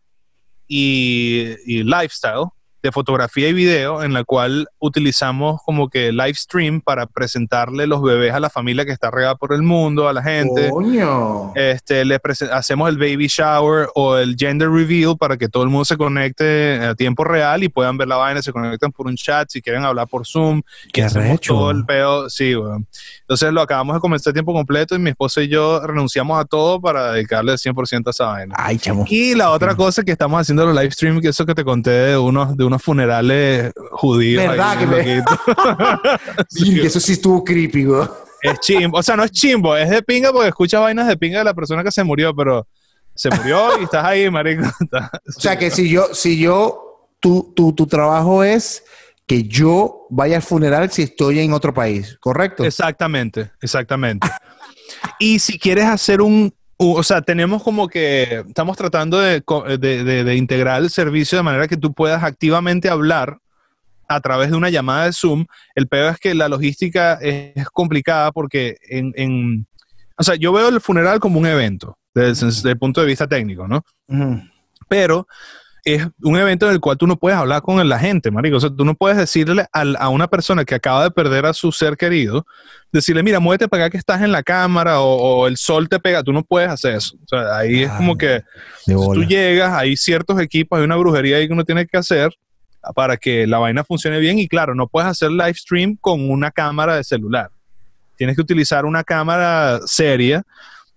y, y lifestyle de fotografía y video en la cual utilizamos como que live stream para presentarle los bebés a la familia que está regada por el mundo, a la gente. Coño. Este, le hacemos el baby shower o el gender reveal para que todo el mundo se conecte a tiempo real y puedan ver la vaina, se conectan por un chat, si quieren hablar por Zoom. Qué recho. Todo el pedo, sí, bueno. Entonces lo acabamos de comenzar a tiempo completo y mi esposa y yo renunciamos a todo para dedicarle el 100% a esa vaina. Ay, chamo. Y la otra cosa que estamos haciendo los live stream, que eso que te conté de unos, de unos funerales judíos. ¿Verdad? Que, (laughs) eso sí estuvo creepy, güey. Es chimbo. O sea, no es chimbo, es de pinga porque escuchas vainas de pinga de la persona que se murió, pero se murió y estás ahí, marico. (laughs) o sea, que si yo, si yo, tu, tu, tu trabajo es que yo vaya al funeral si estoy en otro país, ¿correcto? Exactamente, exactamente. y si quieres hacer un, o sea, tenemos como que estamos tratando de, de, integrar el servicio de manera que tú puedas activamente hablar a través de una llamada de Zoom. El peor es que la logística es, complicada porque en, o sea, yo veo el funeral como un evento desde, el punto de vista técnico, ¿no? Pero es un evento en el cual tú no puedes hablar con la gente, marico. O sea, tú no puedes decirle a, una persona que acaba de perder a su ser querido, decirle, mira, muévete para acá que estás en la cámara o, el sol te pega. Tú no puedes hacer eso. O sea, ahí es como que tú llegas, hay ciertos equipos, hay una brujería ahí que uno tiene que hacer para que la vaina funcione bien. Y claro, no puedes hacer live stream con una cámara de celular. Tienes que utilizar una cámara seria.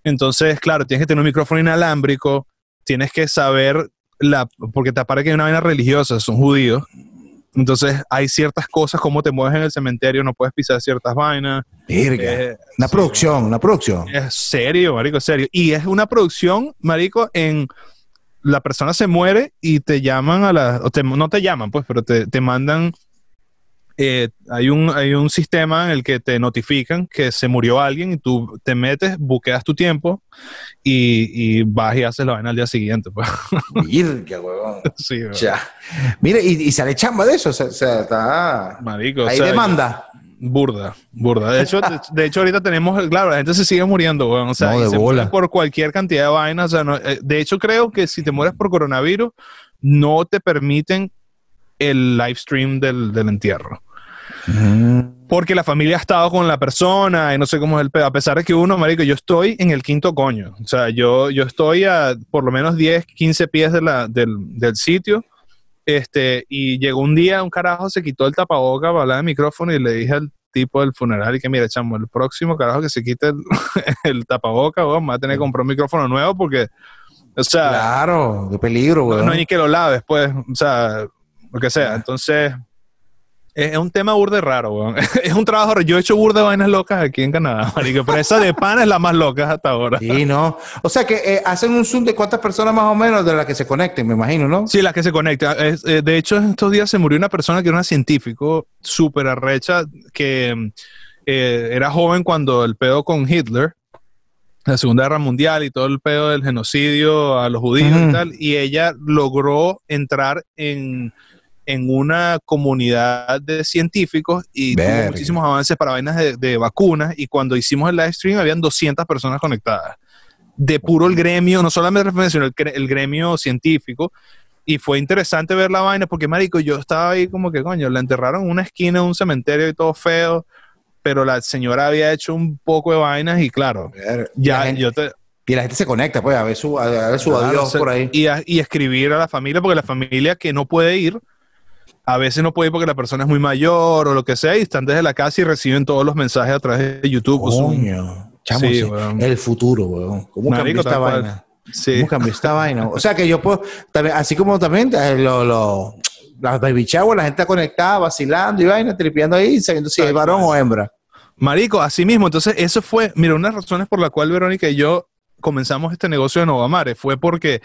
Entonces, claro, tienes que tener un micrófono inalámbrico, tienes que saber la, porque te parece que hay una vaina religiosa, son judíos. Entonces hay ciertas cosas, como te mueves en el cementerio, no puedes pisar ciertas vainas. Eh, una producción, una producción. Es serio, marico, serio. Y es una producción, marico, en la persona se muere y te llaman a la, no te llaman, pues, pero te, te mandan eh, hay, un, hay un sistema en el que te notifican que se murió alguien y tú te metes, buqueas tu tiempo y, vas y haces la vaina al día siguiente. Pues. (laughs) Virga, huevón. Sí, Ya. Mire, y, sale chamba de eso, o sea, está... Marico, Ahí demanda. Burda, burda. De hecho, de, hecho, ahorita tenemos, claro, la gente se sigue muriendo, weón. O sea, por cualquier cantidad de vainas. O sea, eh, de hecho, creo que si te mueres por coronavirus, no te permiten el live stream del, del entierro. Porque la familia ha estado con la persona y no sé cómo es el pedo. A pesar de que uno, marico, yo estoy en el quinto coño. O sea, yo, yo estoy a por lo menos 10, 15 pies de la, del, del sitio. Este, y llegó un día, un carajo se quitó el tapaboca para hablar de micrófono y le dije al tipo del funeral y que mire, chamo, el próximo carajo que se quite el, (laughs) el tapaboca, weón, va a tener que comprar un micrófono nuevo porque, o sea, Claro, qué peligro, no, weón. no hay ni que lo laves, pues, o sea, lo que sea. Entonces, es, es un tema burde raro, weón. (laughs) es un trabajo raro. Yo he hecho burde vainas locas aquí en Canadá, (laughs) marico, pero esa de pan es la más loca hasta ahora. Sí, no. O sea que eh, hacen un zoom de cuántas personas más o menos de las que se conecten, me imagino, ¿no? Sí, la que se conecta. Es, eh, de hecho, estos días se murió una persona que era una científico súper arrecha, que eh, era joven cuando el pedo con Hitler, la Segunda Guerra Mundial y todo el pedo del genocidio a los judíos y tal, y ella logró entrar en, en una comunidad de científicos y Verga. tuvo muchísimos avances para vainas de, de vacunas, y cuando hicimos el live stream habían 200 personas conectadas. De puro el gremio, no solamente el sino el, gre- el gremio científico, y fue interesante ver la vaina porque, marico, yo estaba ahí como que, coño, la enterraron en una esquina de un cementerio y todo feo, pero la señora había hecho un poco de vainas y claro, ya gente- yo te... y la gente se conecta, pues, a ver su, a ver su claro, adiós o sea, por ahí. Y, a- y escribir a la familia, porque la familia que no puede ir, a veces no puede ir porque la persona es muy mayor o lo que sea, y están desde la casa y reciben todos los mensajes a través de YouTube. Zoom. Coño, chamo, Sí, el futuro, weón. ¿Cómo cambió Marico, esta vaina? Sí. ¿Cómo cambió esta vaina? O sea que yo puedo, también, así como también eh, lo, lo- las baby shower, la gente está conectada, vacilando y vaina, tripeando ahí, sabiendo si es varón o hembra. Marico, así mismo. Entonces, eso fue, mira, una de las razones por la cual Verónica y yo comenzamos este negocio de Novamare fue porque,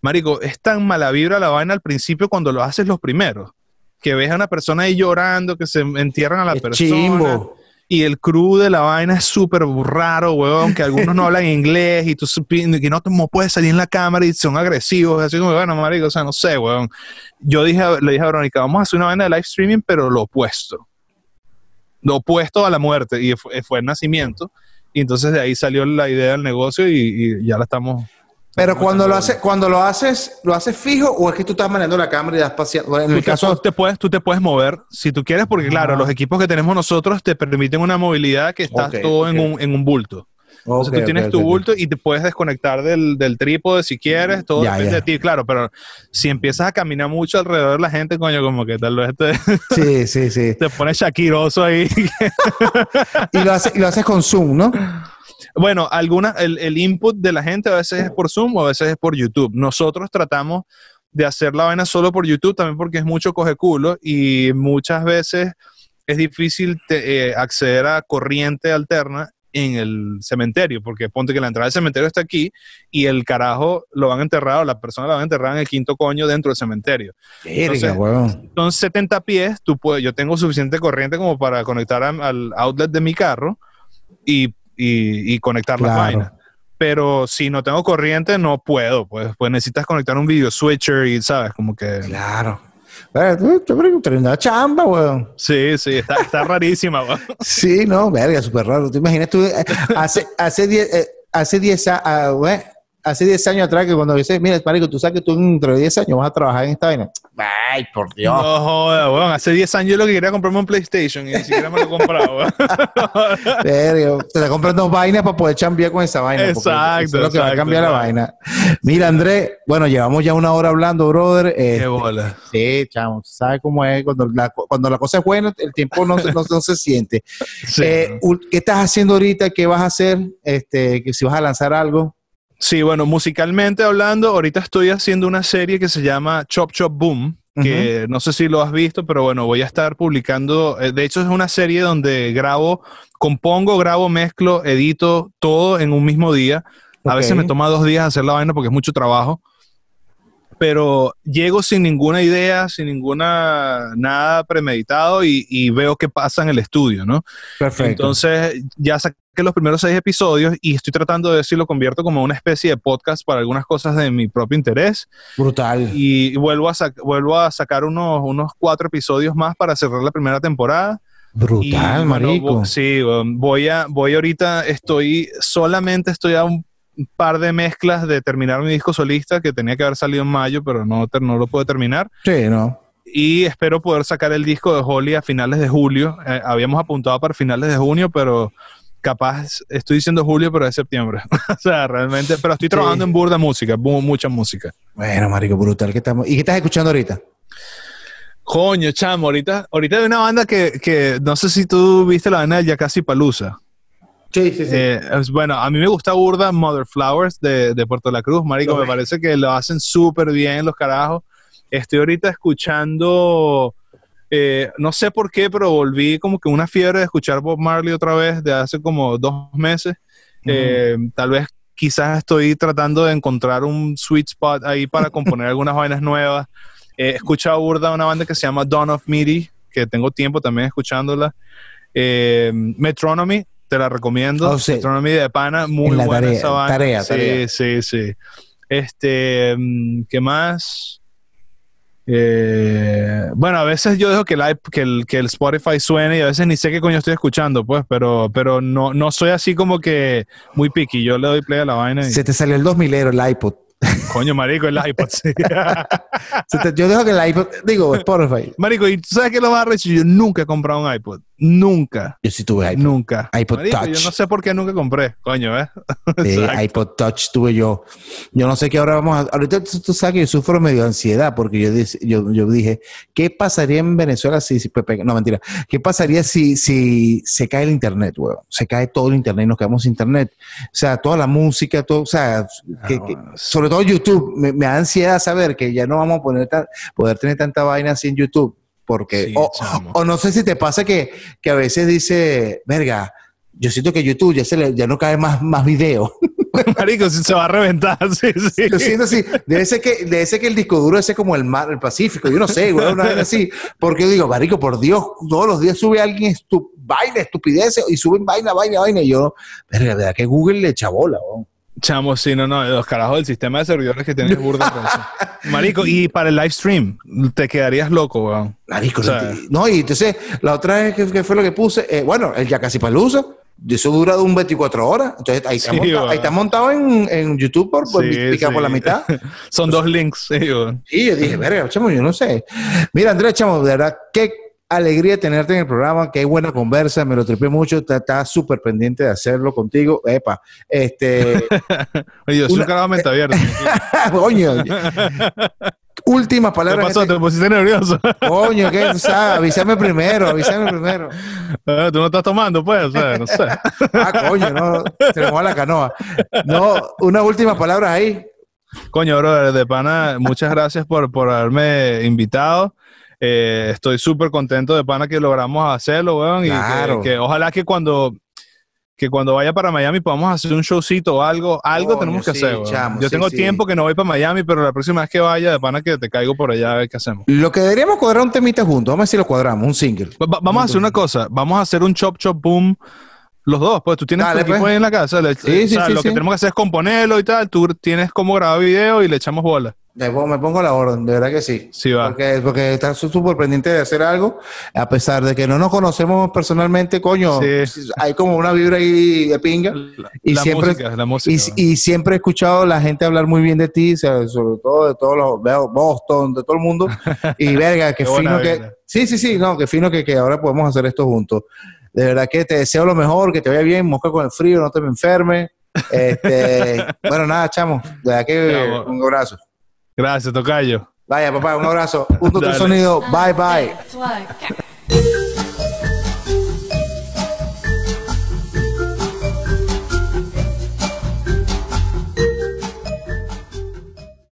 Marico, es tan mala vibra la vaina al principio cuando lo haces los primeros. Que ves a una persona ahí llorando, que se entierran a la Es persona. chimbo. Y el crew de la vaina es súper raro, weón, que algunos no hablan inglés y tú que no puedes salir en la cámara y son agresivos, así como, bueno, marico, o sea, no sé, weón. Yo dije, le dije a Verónica, vamos a hacer una vaina de live streaming, pero lo opuesto. Lo opuesto a la muerte, y fue, fue el nacimiento. Y entonces de ahí salió la idea del negocio y, y ya la estamos... Pero cuando lo haces, cuando lo haces, ¿lo haces fijo o es que tú estás manejando la cámara y das paseando? En el caso, tú te puedes, tú te puedes mover si tú quieres, porque claro, los equipos que tenemos nosotros te permiten una movilidad que está Ok, todo En, un, en un bulto. Entonces Ok, tú tienes tu bulto y te puedes desconectar del, del trípode si quieres, todo Ya, depende de ti, claro, pero si empiezas a caminar mucho alrededor de la gente, coño, como que tal vez te, (laughs) Sí, sí, sí. te pones shakiroso ahí. Y lo haces, y lo haces con Zoom, ¿no? Bueno, alguna, el, el input de la gente a veces es por Zoom o a veces es por YouTube. Nosotros tratamos de hacer la vaina solo por YouTube también porque es mucho coge culo y muchas veces es difícil te- eh, acceder a corriente alterna en el cementerio, porque ponte que la entrada del cementerio está aquí y el carajo lo van a enterrar o la persona la van a enterrar en el quinto coño dentro del cementerio. Verga, Entonces, weón. Son 70 pies, tú puedes, yo tengo suficiente corriente como para conectar a- al outlet de mi carro y, y- y conectar las Claro. vainas. Pero si no tengo corriente, no puedo. Pues, pues necesitas conectar un video switcher y, ¿sabes? Como que... Claro. Verga, tú- tú eres un tremenda chamba, weón. Sí, sí, está, está (laughs) rarísima. weón. Sí, no, verga, súper raro. ¿Te imaginas tú eh, hace hace 10 eh, hace 10 a- ah, güey, hace 10 años atrás que cuando dices, mira, marico, tú sabes que tú dentro de 10 años vas a trabajar en esta vaina? Ay, por Dios. No joda, weón. Hace 10 años yo lo que quería comprarme un PlayStation y ni siquiera me lo he comprado. weón. (laughs) Verga, te compras dos vainas para poder chambear con esa vaina. Exacto, eso es lo que va a cambiar la vaina. Mira, Andrés, bueno, llevamos ya una hora hablando, brother. Qué Este, bola. sí, chamo, ¿sabes cómo es? Cuando la, cuando la cosa es buena, el tiempo no, se- no, no se siente. (laughs) Sí, Eh, ¿Qué estás haciendo ahorita? ¿Qué vas a hacer? Este, que si vas a lanzar algo. Sí, bueno, musicalmente hablando, ahorita estoy haciendo una serie que se llama Chop Chop Boom, que no sé si lo has visto, pero bueno, voy a estar publicando, eh, de hecho es una serie donde grabo, compongo, grabo, mezclo, edito todo en un mismo día. A veces me toma dos días hacer la vaina porque es mucho trabajo. Pero llego sin ninguna idea, sin ninguna nada premeditado y, y veo qué pasa en el estudio, ¿no? Perfecto. Entonces ya saqué los primeros seis episodios y estoy tratando de ver si lo convierto como una especie de podcast para algunas cosas de mi propio interés Brutal. y vuelvo a, vuelvo a sacar unos, unos cuatro episodios más para cerrar la primera temporada. Brutal, Y, bueno, marico. vo- sí, um, voy a, voy ahorita, estoy, solamente estoy a un par de mezclas de terminar mi disco solista que tenía que haber salido en mayo, pero no, no lo puedo terminar. Sí, no. y espero poder sacar el disco de Holly a finales de julio. Eh, habíamos apuntado para finales de junio, pero capaz, estoy diciendo julio, pero es septiembre. (laughs) o sea, realmente, pero estoy trabajando en burda música, mucha música. Bueno, marico, brutal que estamos. ¿Y qué estás escuchando ahorita? Coño, chamo, ahorita, ahorita hay una banda que, que no sé si tú viste la banda de Yakasi Palusa. Sí, sí, sí. Eh, bueno, a mí me gusta burda Mother Flowers de, de Puerto La Cruz, marico, me parece que lo hacen súper bien los carajos. Estoy ahorita escuchando, eh, no sé por qué, pero volví como que una fiebre de escuchar Bob Marley otra vez de hace como dos meses. Eh, tal vez quizás estoy tratando de encontrar un sweet spot ahí para (laughs) componer algunas vainas nuevas. he escuchado burda una banda que se llama Dawn of Midi, que tengo tiempo también escuchándola. Metronomy, te la recomiendo. Oh, sí. Metronomy de pana, muy buena tarea, esa banda. tarea, sí, tarea. sí, sí. Este, mm, ¿qué más? Eh, bueno, a veces yo dejo que el, que, el, que el Spotify suene y a veces ni sé qué coño estoy escuchando, pues, pero, pero no, no soy así como que muy picky. Yo le doy play a la vaina y, Se te salió el 2000 el iPod. Coño, marico, el iPod, (laughs) sí. Yo dejo que el iPod, digo, Spotify. marico, ¿y tú sabes qué lo más recho? Yo nunca he comprado un iPod. Nunca. Yo sí tuve iPod. Nunca. iPod Marico, Touch. Yo no sé por qué nunca compré, coño, ¿eh? (laughs) Sí, iPod Touch tuve yo. Yo no sé qué ahora vamos a... Ahorita tú, tú sabes que yo sufro medio de ansiedad porque yo, yo, yo dije, ¿qué pasaría en Venezuela si... si Pepe- no, mentira. ¿Qué pasaría si, si se cae el internet, weón? Se cae todo el internet y nos quedamos sin internet. O sea, toda la música, todo... O sea, que- que- bueno, sobre todo YouTube. Me, me da ansiedad saber que ya no vamos a poner tan- poder tener tanta vaina en YouTube. Porque... Sí, o, no sé si te pasa que, que a veces dice, verga, yo siento que YouTube ya, se le, ya no cae más, más video. (laughs) Marico, se va a reventar, (laughs) sí, sí. Yo siento así, debe ser que, debe ser que el disco duro ese como el mar, el Pacífico, yo no sé, güey, una vez así, porque yo digo, marico, por Dios, todos los días sube alguien estu vaina, estupideces, y suben vaina, vaina, vaina, y yo, verga, verdad que Google le echa bola, weón. Chamo, sí, no, no, los carajos del sistema de servidores que tienes burda. (laughs) Marico, y para el live stream, te quedarías loco, weón. Marico, O sea- no, y entonces, la otra vez que, fue lo que puse, eh, bueno, el ya casi palusa, eso dura de un 24 horas, entonces ahí está, montado, ahí está montado en, en YouTube por, por Sí, pica sí. por la mitad. (laughs) Son dos links, sí, weón. Y yo dije, verga, chamo, yo no sé. Mira, Andrés, chamo, de verdad, qué alegría tenerte en el programa, qué buena conversa, me lo tripé mucho, está- estaba súper pendiente de hacerlo contigo. Epa, este, (laughs) Oye, yo soy Una- mente abierta. (laughs) coño, últimas ¿Qué palabras. pasó? este- ¿Te pusiste nervioso? coño, ¿qué? O sea, avísame primero, avísame primero. (laughs) Ah, Tú no estás tomando, pues, o sea, no sé. Ah, coño, no, se me va la canoa. No, unas últimas palabras ahí. Coño, brother, de pana, muchas gracias por, por haberme invitado. Eh, estoy súper contento de pana que logramos hacerlo, weón. Claro. Y que, que ojalá que cuando, que cuando vaya para Miami podamos hacer un showcito o algo. Algo Coño, tenemos que sí, hacer, weón. chamo, Yo sí, tengo sí. tiempo que no voy para Miami, pero la próxima vez que vaya, de pana que te caigo por allá a ver qué hacemos. Lo que deberíamos cuadrar un temita juntos, vamos a ver si lo cuadramos, un single. Va- va- vamos a hacer una cosa. Vamos a hacer un chop chop boom. Los dos, pues tú tienes Dale, tu equipo pues. ahí en la casa. le- Sí, o sí, sea, sí, lo que tenemos que hacer es componerlo y tal. Tú tienes cómo grabar video y le echamos bola. Me pongo, la orden, de verdad que sí. Sí, va. Porque, porque estás súper pendiente de hacer algo, a pesar de que no nos conocemos personalmente, coño, Sí. hay como una vibra ahí de pinga. La, Y la siempre- música, la música. Y, y siempre he escuchado a la gente hablar muy bien de ti, sobre todo de todos los, veo Boston, de todo el mundo. (laughs) Y verga, que fino que. Sí, sí, sí, no, que fino que, que ahora podemos hacer esto juntos. De verdad que te deseo lo mejor, que te vaya bien, mosca con el frío, no te me enfermes. Este, (laughs) bueno, nada, chamo, de verdad que un abrazo. Gracias, Tocayo. Vaya, papá, un abrazo. Tu Dale. sonido. Bye, bye.